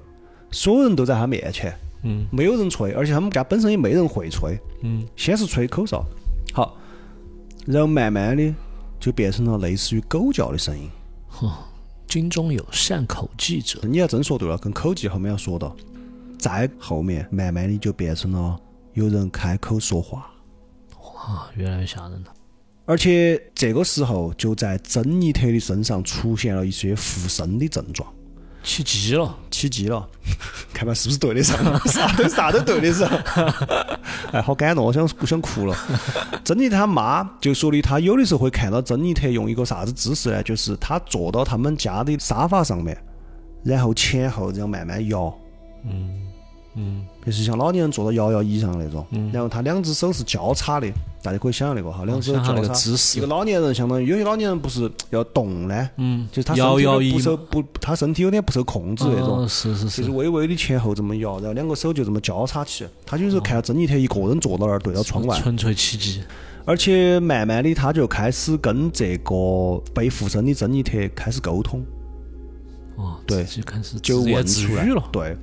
所有人都在他面前，嗯，没有人吹，而且他们家本身也没人会吹，嗯，先是吹口哨，好，然后慢慢的就变成了类似于狗叫的声音。军中有善口技者，你要真说对了，跟口技后面要说到，再后面慢慢的就变成了有人开口说话，哇，越来越吓人了。而且这个时候就在珍妮特的身上出现了一些附身的症状。起鸡了，起鸡了，看吧是不是对得上？啥都啥都对得上。哎，好感动，我想我想哭了。珍妮特他妈就说的，她有的时候会看到珍妮特用一个啥子姿势呢？就是她坐到他们家的沙发上面，然后前后这样慢慢摇。嗯就是像老年人坐到摇摇椅上那种，然后他两只手是交叉的，大家可以想象那个哈，两只手想象那个交叉。姿势一个老年人相当于有些老年人不是要动呢，嗯，就是他身体有点摇摇椅不受不，他身体有点不受控制那种哦，是是，就是是微微的前后这么摇，然后两个手就这么交叉起。他有时候看到珍妮特一个人坐到那儿对到窗外，纯粹奇迹。而且慢慢的他就开始跟这个被附身的珍妮特开始沟通，哦，对就开始就问出来语了。对，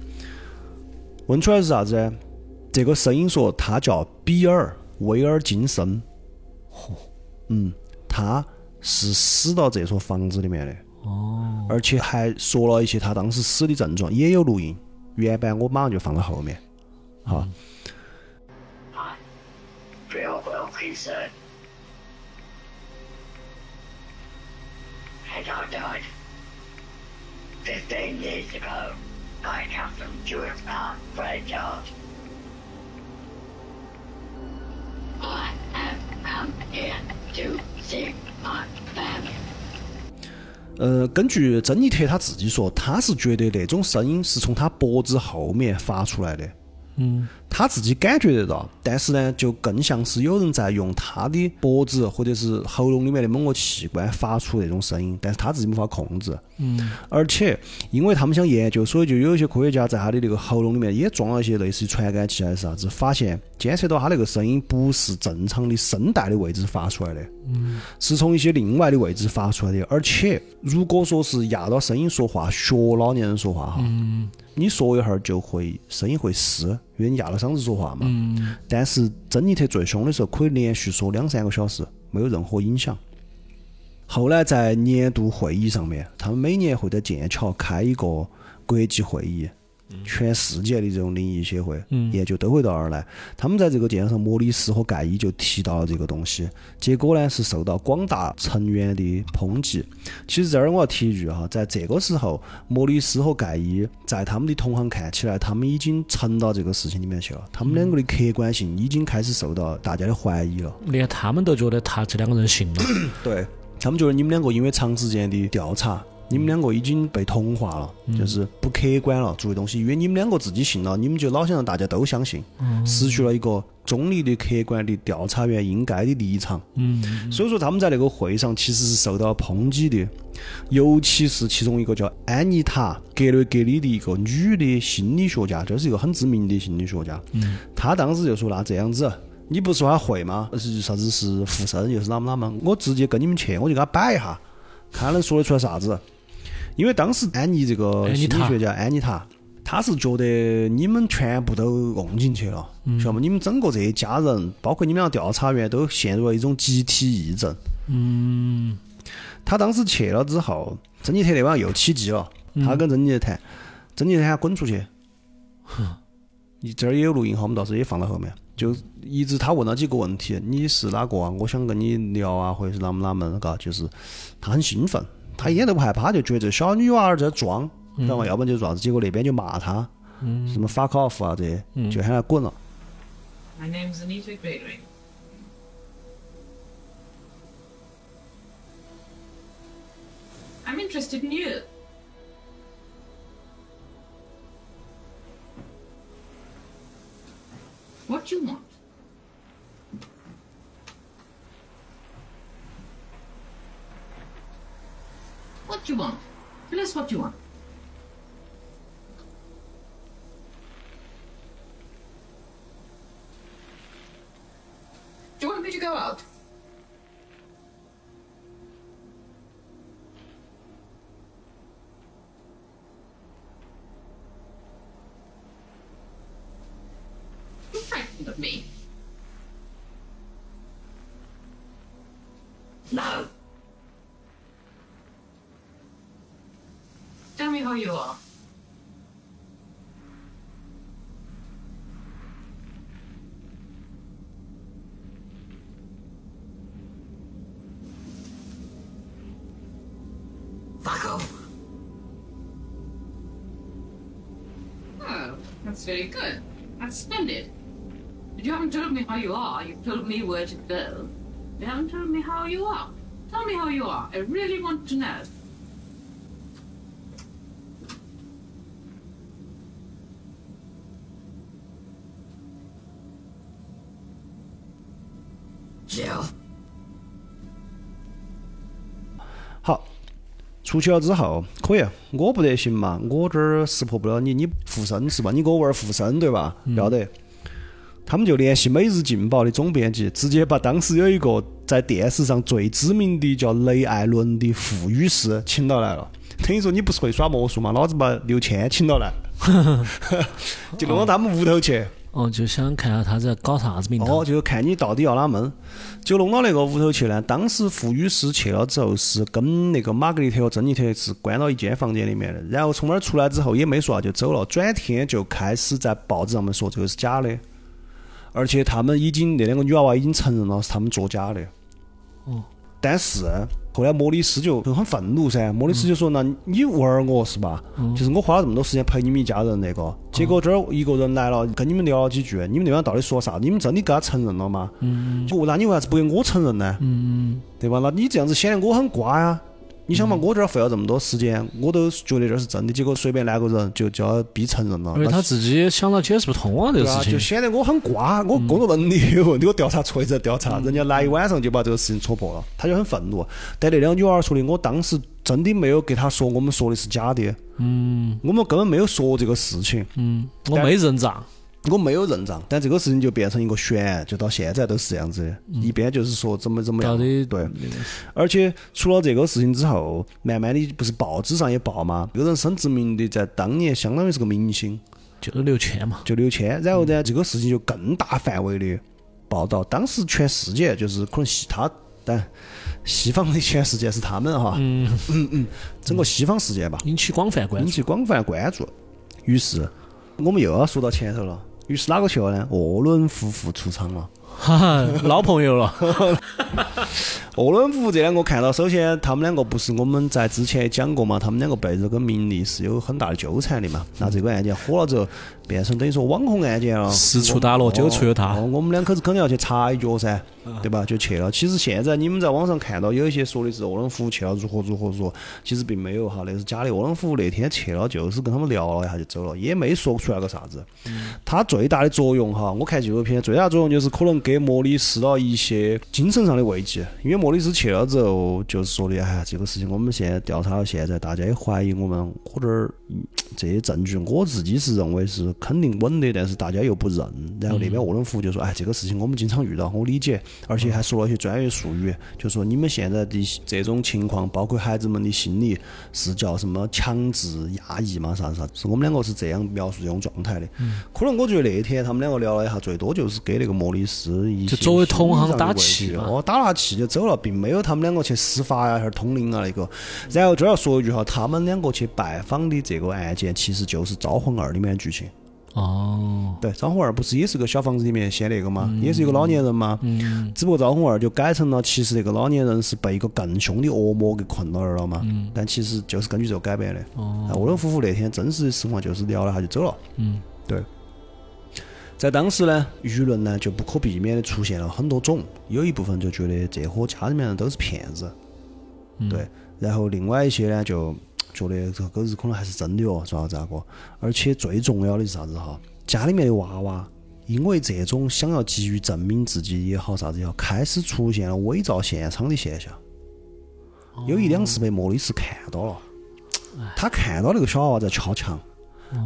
问出来是啥子呢？这个声音说他叫比尔·威尔金森，嚯嗯，他是死到这所房子里面的。哦，而且还说了一些他当时死的症状，也有录音。原版我马上就放到后面。好，Bill Wilkinson. And I died 15 years ago icantfrightjob 呃根据珍妮特他自己说他是觉得那种声音是从他脖子后面发出来的。嗯，他自己感觉得到，但是呢，就更像是有人在用他的脖子或者是喉咙里面的某个器官发出那种声音，但是他自己无法控制。嗯，而且因为他们想研究，所以就有一些科学家在他的那个喉咙里面也装了一些类似于传感器还是啥子，发现监测到他那个声音不是正常的声带的位置发出来的，嗯，是从一些另外的位置发出来的。而且如果说是压到声音说话，学老年人说话哈，嗯，你说一下儿就会声音会嘶，因为你压了嗓子说话嘛。嗯，但是珍妮特最凶的时候，可以连续说两三个小时，没有任何影响。后来在年度会议上面，他们每年会在剑桥开一个国际会议，全世界的这种灵异协会、研究都会到那儿来。他们在这个电视上，莫里斯和盖伊就提到了这个东西，结果呢是受到广大成员的抨击。其实这儿我要提一句哈，在这个时候，莫里斯和盖伊在他们的同行看起来，他们已经沉到这个事情里面去了，他们两个的客观性已经开始受到大家的怀疑了。连他们都觉得他这两个人信了。对他们觉得你们两个因为长时间的调查，你们两个已经被同化了，就是不客观了做的东西，因为你们两个自己信了，你们就老想让大家都相信，失去了一个中立的、客观的调查员应该的立场。嗯，所以说他们在那个会上其实是受到抨击的，尤其是其中一个叫安妮塔·格雷格里的一个女的心理学家，这是一个很知名的心理学家。嗯，她当时就说：“那这样子，你不是说他会吗？是啥子是附身，又是哪么哪么？我直接跟你们去，我就给他摆一下，看他能说得出来啥子。”因为当时安妮这个心理学家安妮塔，她是觉得你们全部都弄进去了，晓得吗？你们整个这一家人，包括你们两个调查员，都陷入了一种集体癔症。嗯，他当时去了之后，珍妮特那晚上又起鸡了，他跟珍妮特谈，珍妮特喊他滚出去。你这儿也有录音哈，我们到时候也放到后面。就一直他问了几个问题，你是哪个啊？我想跟你聊啊，或者是哪么哪么，嘎，就是他很兴奋，他一点都不害怕，就觉得小女娃儿在装，知道吗？要不然就是啥子，结果那边就骂他，什么 fuck off 啊这些，就喊他滚了。What you want? What you want? Tell us what you want. Do you want me to go out? You frightened of me. No. Tell me how you are. Fuck. Oh, that's very good. That's splendid. But you haven't told me how you are. You've told me where to go. You haven't told me how you are. Tell me how you are. I really want to know. 出去了之后可以，我不得行嘛，我这儿识破不了你，你附身是吧？你给我玩附身对吧？要得。他们就联系《每日劲报》的总编辑，直接把当时有一个在电视上最知名的叫雷艾伦的副语师请到来了。等于说你不是会耍魔术嘛？老子把刘谦请到来，就弄到他们屋头去。哦，就想看下他在搞啥子名堂。哦，就看你到底要哪门，就弄到那个屋头去呢。当时傅女士去了之后，是跟那个玛格丽特和珍妮特是关到一间房间里面的。然后从那儿出来之后也没说话就走了，转天就开始在报纸上面说这个是假的，而且他们已经那两个女娃娃已经承认了是他们作假的。哦。但是后来莫里斯就就很愤怒噻，莫里斯就说：“那你玩我是吧？就是我花了这么多时间陪你们一家人那个，结果这儿一个人来了，跟你们聊了几句，你们那边到底说啥？你们真的给他承认了吗？就那你为啥子不给我承认呢？嗯，对吧？那你这样子显得我很瓜呀。你想嘛，我这儿费了这么多时间，我都觉得这是真的，结果随便来个人就就要逼承认了。因为他自己也想到解释不通啊，这个事情。就显得我很瓜，我工作能力有问题，我调查错一直在调查，人家来一晚上就把这个事情戳破了，他就很愤怒。但那两个女娃儿说的，我当时真的没有给他说我们说的是假的，嗯我们根本没有说这个事情，嗯，我没认账。我没有认账，但这个事情就变成一个悬，就到现在都是这样子的。一边就是说怎么怎么样，到底对。而且除了这个事情之后，慢慢的不是报纸上也报嘛，这个人申知名的，在当年相当于是个明星，就是刘谦嘛。就刘谦。然后呢，这个事情就更大范围的报道，当时全世界就是可能西他，但西方的全世界是他们哈，嗯嗯嗯，整个西方世界吧，引起广泛关注。引起广泛关注。于是我们又要说到前头了。于是哪个去了呢？沃伦夫妇出场了。哈哈，老朋友了。沃伦夫妇这两个看到，首先他们两个不是我们在之前也讲过嘛，他们两个被这个名利是有很大的纠缠的嘛。那这个案件火了之后，变成等于说网红案件了。四处打落，九处有他。哦，我们两口子肯定要去插一脚噻，对吧？就去了。其实现在你们在网上看到有一些说的是沃伦夫妇去了如何如何如何，其实并没有哈，那是假的。沃伦夫妇那天去了，就是跟他们聊了一下就走了，也没说出来个啥子。他最大的作用哈，我看纪录片最大的作用就是可能给莫里斯了一些精神上的慰藉，因为莫里斯去了之后就是说的，哎，这个事情我们现在调查到现在，大家也怀疑我们，我这儿嗯这些证据我自己是认为是肯定稳的，但是大家又不认。然后那边沃伦夫妇就说，哎，这个事情我们经常遇到，我理解，而且还说了一些专业术语，就说你们现在的这种情况，包括孩子们的心理是叫什么强制压抑嘛，啥啥，是我们两个是这样描述这种状态的。可能我觉得那天他们两个聊了一下，最多就是给那个莫里斯一些就作为同行打气哦，打了气就走了，并没有他们两个去司法呀，还是通灵啊那个。然后这儿要说一句哈，他们两个去拜访的这个案件，其实就是《招魂二》里面的剧情。哦，对，《招魂二》不是也是个小房子里面写那个吗？也是一个老年人吗？嗯只不过《招魂二》就改成了，其实那个老年人是被一个更凶的恶魔给困到那儿了嘛。嗯但其实就是根据这个改编的。哦啊沃伦夫妇那天真实的情况就是聊了下就走了。嗯对。在当时呢，舆论呢就不可避免的出现了很多种，有一部分就觉得这伙家里面人都是骗子，嗯对，然后另外一些呢，就觉得这个狗日可能还是真的哦，咋咋个？而且最重要的是啥子哈？家里面的娃娃，因为这种想要急于证明自己也好啥子也好，开始出现了伪造现场的现象。有一两次被莫里斯看到了，他看到那个小娃娃在敲墙，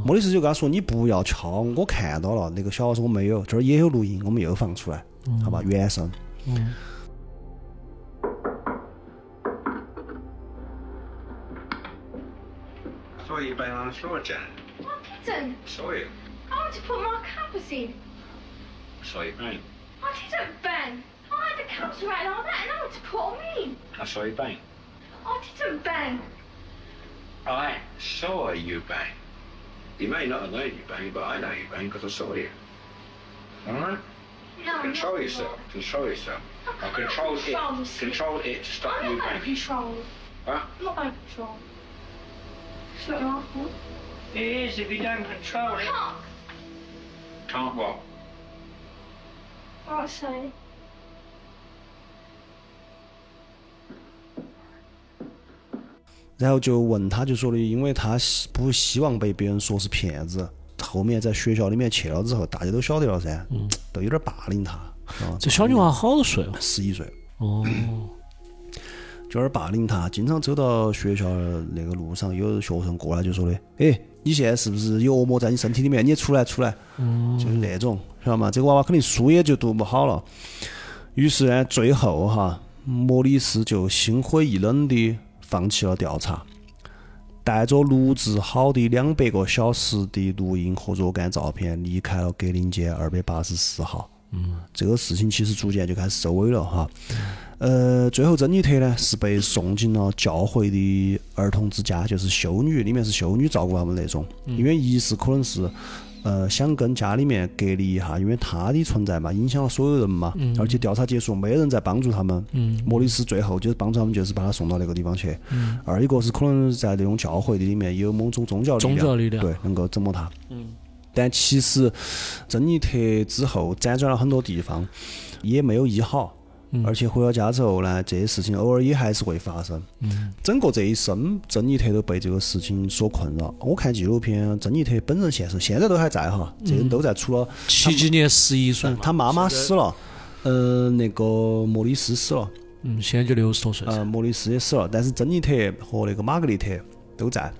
莫里斯就跟他说：“你不要敲，我看到了。”那个小娃说：“我没有，这儿也有录音，我们又放出来，好吧，原声。”嗯 Saw you bang on the floor, Janet. Didn't. Saw you. I want to put my caps in. Saw you bang. I didn't bang. I had the caps right like that and I want to put them in. I saw you bang. I didn't bang. I saw you bang. You may not have known you bang, but I know you bang because I saw you. All right? No, Control yourself. right. Control yourself. I I'll control can't it. control it to stop I'm you banging. control. Huh? I'm not to control. It's not my fault. It is if you don't control I it. can't. Can't what? Like I say. 然后就问他，就说的，因为他希不希望被别人说是骗子。后面在学校里面去了之后，大家都晓得了噻，都有点霸凌他。啊，这小女娃好多岁哦？十一岁，哦，就有点霸凌他，经常走到学校那个路上，有学生过来就说的，哎，你现在是不是有恶魔在你身体里面？你出来出来，就是那种，晓得吗？这个娃娃肯定书也就读不好了。于是呢，最后哈，莫里斯就心灰意冷的放弃了调查，带着录制好的两百个小时的录音和若干照片，离开了格林街二百八十四号。嗯，这个事情其实逐渐就开始收尾了哈。呃，最后珍妮特呢是被送进了教会的儿童之家，就是修女，里面是修女照顾他们那种。因为一是可能是呃想跟家里面隔离一下，因为她的存在嘛，影响了所有人嘛。而且调查结束，没人在帮助他们。莫里斯最后就是帮助他们，就是把他送到那个地方去。二一个是可能在那种教会的里面有某种宗教力量，宗教力量对，能够折磨他。但其实珍妮特之后辗转了很多地方，也没有医好。而且回到家之后呢，这些事情偶尔也还是会发生。整个这一生，珍妮特都被这个事情所困扰。我看纪录片，珍妮特本人现实现在都还在哈，这人都在，除了七几年十一岁嘛，他妈妈死了，呃，那个莫里斯死了，嗯，现在就六十多岁噻。呃，莫里斯也死了，但是珍妮特和那个玛格丽特都在。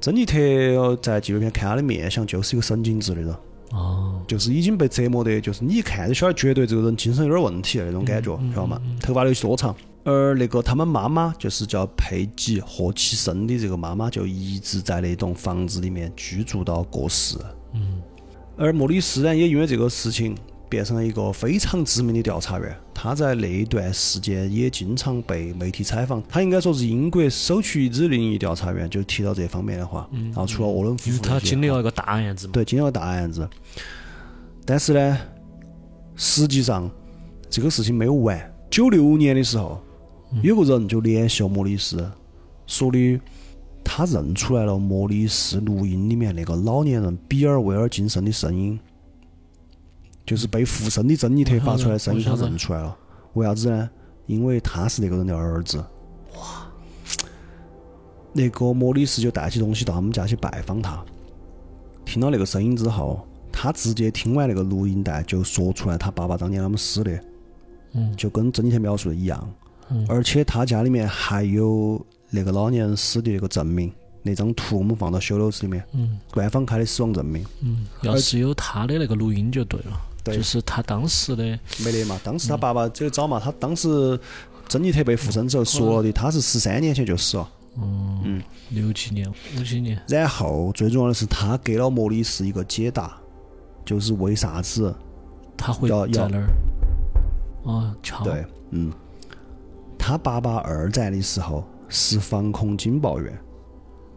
珍妮特在纪录片看她的面相就是一个神经质的人。哦，就是已经被折磨的，就是你一看就晓得绝对这个人精神有点问题那种感觉，晓得吗？头发留起多长。而那个他们妈妈就是叫佩吉霍奇森的这个妈妈，就一直在那栋房子里面居住到过世。嗯。而莫里斯呢，也因为这个事情变成了一个非常知名的调查员。他在那一段时间也经常被媒体采访。他应该说是英国首屈一指的灵异调查员，就提到这方面的话。然后除了沃伦夫妇那些经历了一个大案子嘛。对，经历了大案子。但是呢，实际上这个事情没有完。九六年的时候，有个人就联系了莫里斯，说的他认出来了莫里斯录音里面那个老年人比尔·威尔金森的声音，就是被附身的珍妮特发出来的声音，他认出来了。为啥子呢？因为他是那个人的儿子。哇。那个莫里斯就带起东西到他们家去拜访他，听到那个声音之后，他直接听完那个录音带就说出来他爸爸当年啷们死的，嗯。就跟珍妮特描述的一样，嗯。而且他家里面还有那个老年人死的那个证明，那张图我们放到 show notes 里面，嗯。官方开的死亡证明，嗯，要是有他的那个录音就对了，对就是他当时的没得嘛。当时他爸爸只有找嘛，他当时珍妮特被附身之后说了的，他是十三年前就死了。嗯六七年、五七年，然后最重要的是，他给了莫里斯一个解答，就是为啥子他会要要在那儿。哦，敲。对，嗯，他爸爸二战的时候是防空警报员，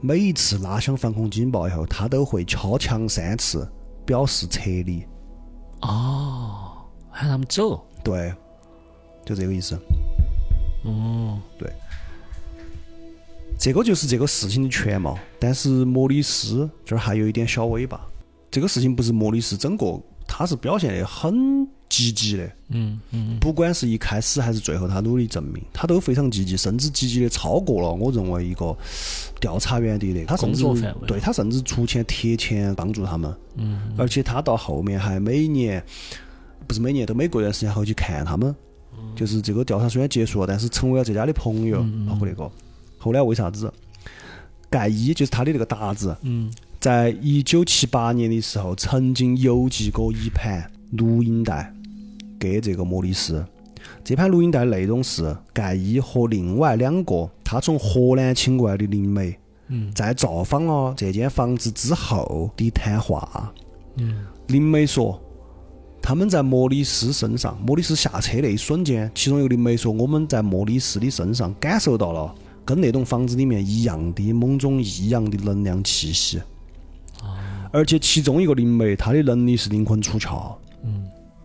每一次拉响防空警报以后，他都会敲墙三次，表示撤离。哦，喊他们走。对，就这个意思。哦，对，这个就是这个事情的全貌。但是莫里斯这儿还有一点小尾巴，这个事情不是莫里斯整个，他是表现的很积极的。嗯嗯不管是一开始还是最后，他努力证明，他都非常积极，甚至积极的超过了我认为一个调查员的。那个，他甚至工作范围对他甚至出钱贴钱帮助他们，嗯而且他到后面还每年不是每年都每过一段时间还会去看他们，嗯。就是这个调查虽然结束了，但是成为了这家的朋友，包括那个。后来为啥子？盖伊就是他的那个搭子，嗯在一九七八年的时候，曾经邮寄过一盘录音带给这个莫里斯。这盘录音带内容是盖伊和另外两个他从荷兰请过来的灵媒，嗯在造访了这间房子之后的谈话。嗯灵媒说，他们在莫里斯身上，莫里斯下车那一瞬间，其中一个灵媒说，我们在莫里斯的身上感受到了跟那栋房子里面一样的某种异样的能量气息。而且其中一个灵媒，他的能力是灵魂出窍。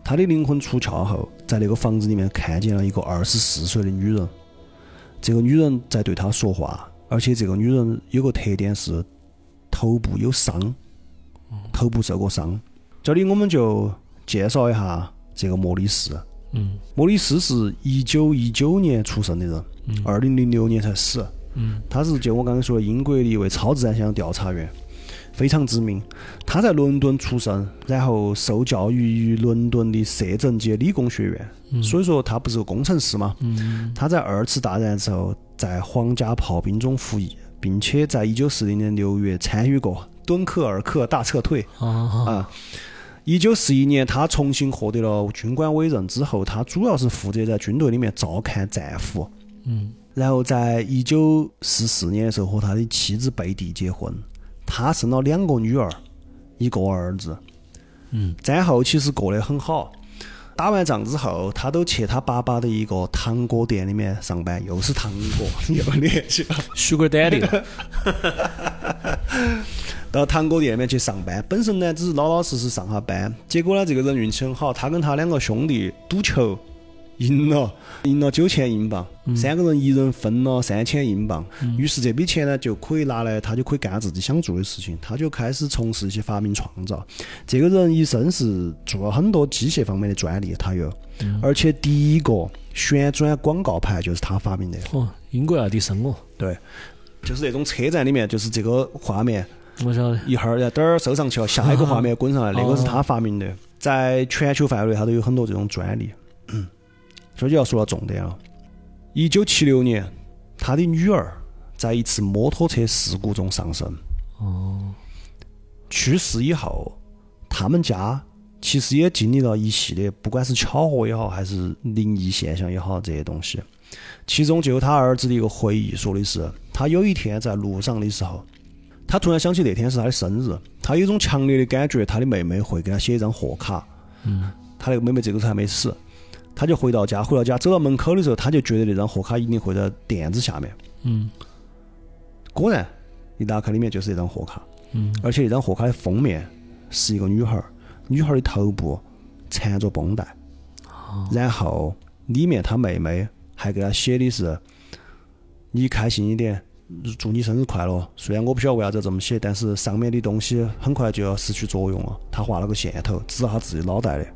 嗯他的灵魂出窍后，在那个房子里面看见了一个二十四岁的女人。这个女人在对他说话，而且这个女人有个特点是头部有伤，头部受过伤。这里我们就介绍一下这个莫里斯。嗯莫里斯是一九一九年出生的人，二零零六年才死。嗯他是就我刚刚说的英国的一位超自然现象调查员，非常知名。他在伦敦出生，然后受教育于伦敦的摄政街理工学院，所以说他不是个工程师嘛。嗯他在二次大战之后在皇家炮兵中服役，并且在一九四零年六月参与过敦刻尔克大撤退。啊啊。一九四一年，他重新获得了军官委任之后，他主要是负责在军队里面照看战俘。嗯然后在一九四四年的时候和他的妻子贝蒂结婚，他生了两个女儿，一个儿子。嗯，战后其实过得很好。打完仗之后，他都去他爸爸的一个糖果店里面上班，又是糖果，又联系了。，Sugar Daddy，到糖果店里面去上班。本身呢，只是老老实实上下班。结果呢，这个人运气很好，他跟他两个兄弟赌球赢了，赢了九千英镑，三个人一人分了三千英镑。于是这笔钱呢，就可以拿来，他就可以干自己想做的事情。他就开始从事一些发明创造。这个人一生是做了很多机械方面的专利，他有，而且第一个旋转广告牌就是他发明的。哦，英国爱迪生哦，对，就是那种车站里面，就是这个画面。我晓得。一会儿嘚儿收上去了，下一个画面 滚上来，那个是他发明的，在全球范围内他都有很多这种专利。嗯，这就要说到重点了。一九七六年，他的女儿在一次摩托车事故中丧生。哦，去世以后，他们家其实也经历了一系列，不管是巧合也好，还是灵异现象也好，这些东西。其中就有他儿子的一个回忆，说的是他有一天在路上的时候，他突然想起那天是他的生日，他有一种强烈的感觉，他的妹妹会给他写一张贺卡。嗯，他那个妹妹这个时候还没死，他就回到家，回到家走到门口的时候，他就觉得那张贺卡一定会在垫子下面。嗯果然，一打开里面就是那张贺卡。嗯而且那张贺卡的封面是一个女孩儿，女孩儿的头部缠着绷带，哦然后里面她妹妹还给她写的是“你开心一点，祝你生日快乐”。虽然我不晓得为啥子这么写，但是上面的东西很快就要失去作用了。她画了个线头，指她自己脑袋的。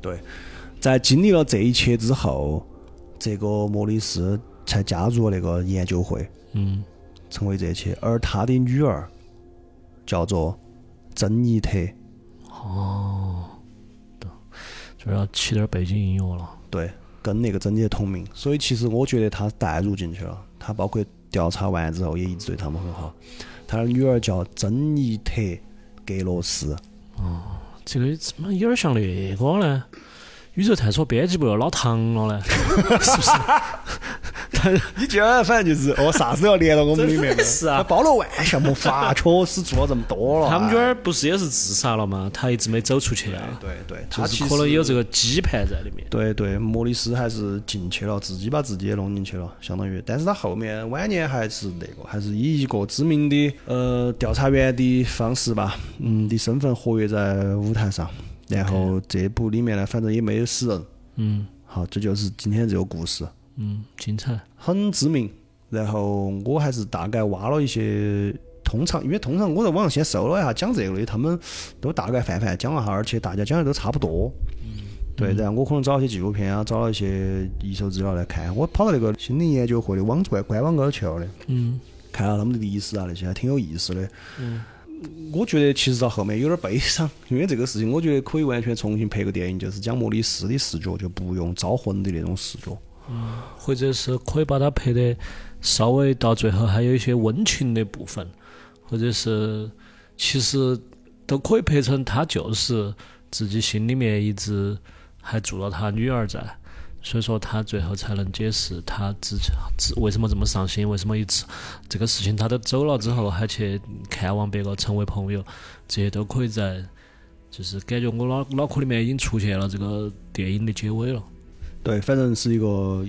对，在经历了这一切之后，这个莫里斯才加入了那个研究会。嗯成为这一切，而他的女儿叫做珍妮特，哦，对，就是要起点背景音乐了。对，跟那个珍妮特同名，所以其实我觉得他带入进去了，他包括调查完之后也一直对他们很好。他的女儿叫珍妮特·格罗斯，这个怎么有点像那个呢？宇宙探索编辑部要老唐了呢，是不是？你今儿反正就是哦，啥子都要连到我们里面的，是 啊他包罗万象没法，确实做了这么多了。他们娟儿不是也是自杀了吗？他一直没走出去啊，对对，就是他可能有这个羁绊在里面。对对，莫里斯还是进去了，自己把自己也弄进去了，相当于。但是他后面晚年还是那个，还是以一个知名的呃调查员的方式吧，嗯的身份活跃在舞台上。然后这部里面呢，反正也没有死人。嗯好，这就是今天这个故事，嗯，精彩。很知名。然后我还是大概挖了一些通常因为通常我在网上先搜了一下讲这个的，他们都大概泛泛讲了哈，而且大家讲的都差不多。对，然后我可能找一些纪录片啊，找了一些一手资料来看。我跑到那个心灵研究会的网官官网高头去了的，嗯看了他们的历史啊那些，还挺有意思的。嗯，我觉得其实到后面有点悲伤，因为这个事情，我觉得可以完全重新拍个电影，就是讲莫里斯的视角，就不用招魂的那种视角。或者是可以把它拍的稍微到最后还有一些温情的部分，或者是其实都可以拍成他就是自己心里面一直还住了他女儿在，所以说他最后才能解释他之前为什么这么上心，为什么一次这个事情他都走了之后还去看望别个，成为朋友，这些都可以在就是感觉我脑脑壳里面已经出现了这个电影的结尾了。对，反正是一个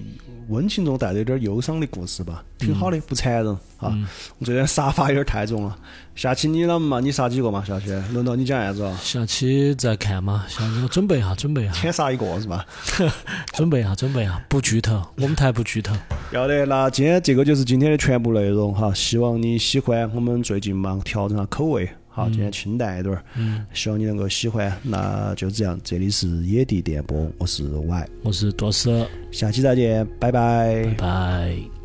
温情中带着一点忧伤的故事吧，挺好的，不残忍啊。我这边沙发有点太重了，下期你啷嘛？你杀几个嘛？下期轮到你讲案子了？下期再看嘛，下期我准备一下，准备一下，先杀一个是吧？准备一下，准备一下，不剧透，我们台不剧透。要得，那今天这个就是今天的全部内容哈，希望你喜欢。我们最近嘛调整下口味，好，今天清淡一点儿，嗯，希望你能够喜欢。那就这样，这里是野地电波，我是 Y，我是多斯，下期再见，拜拜拜拜。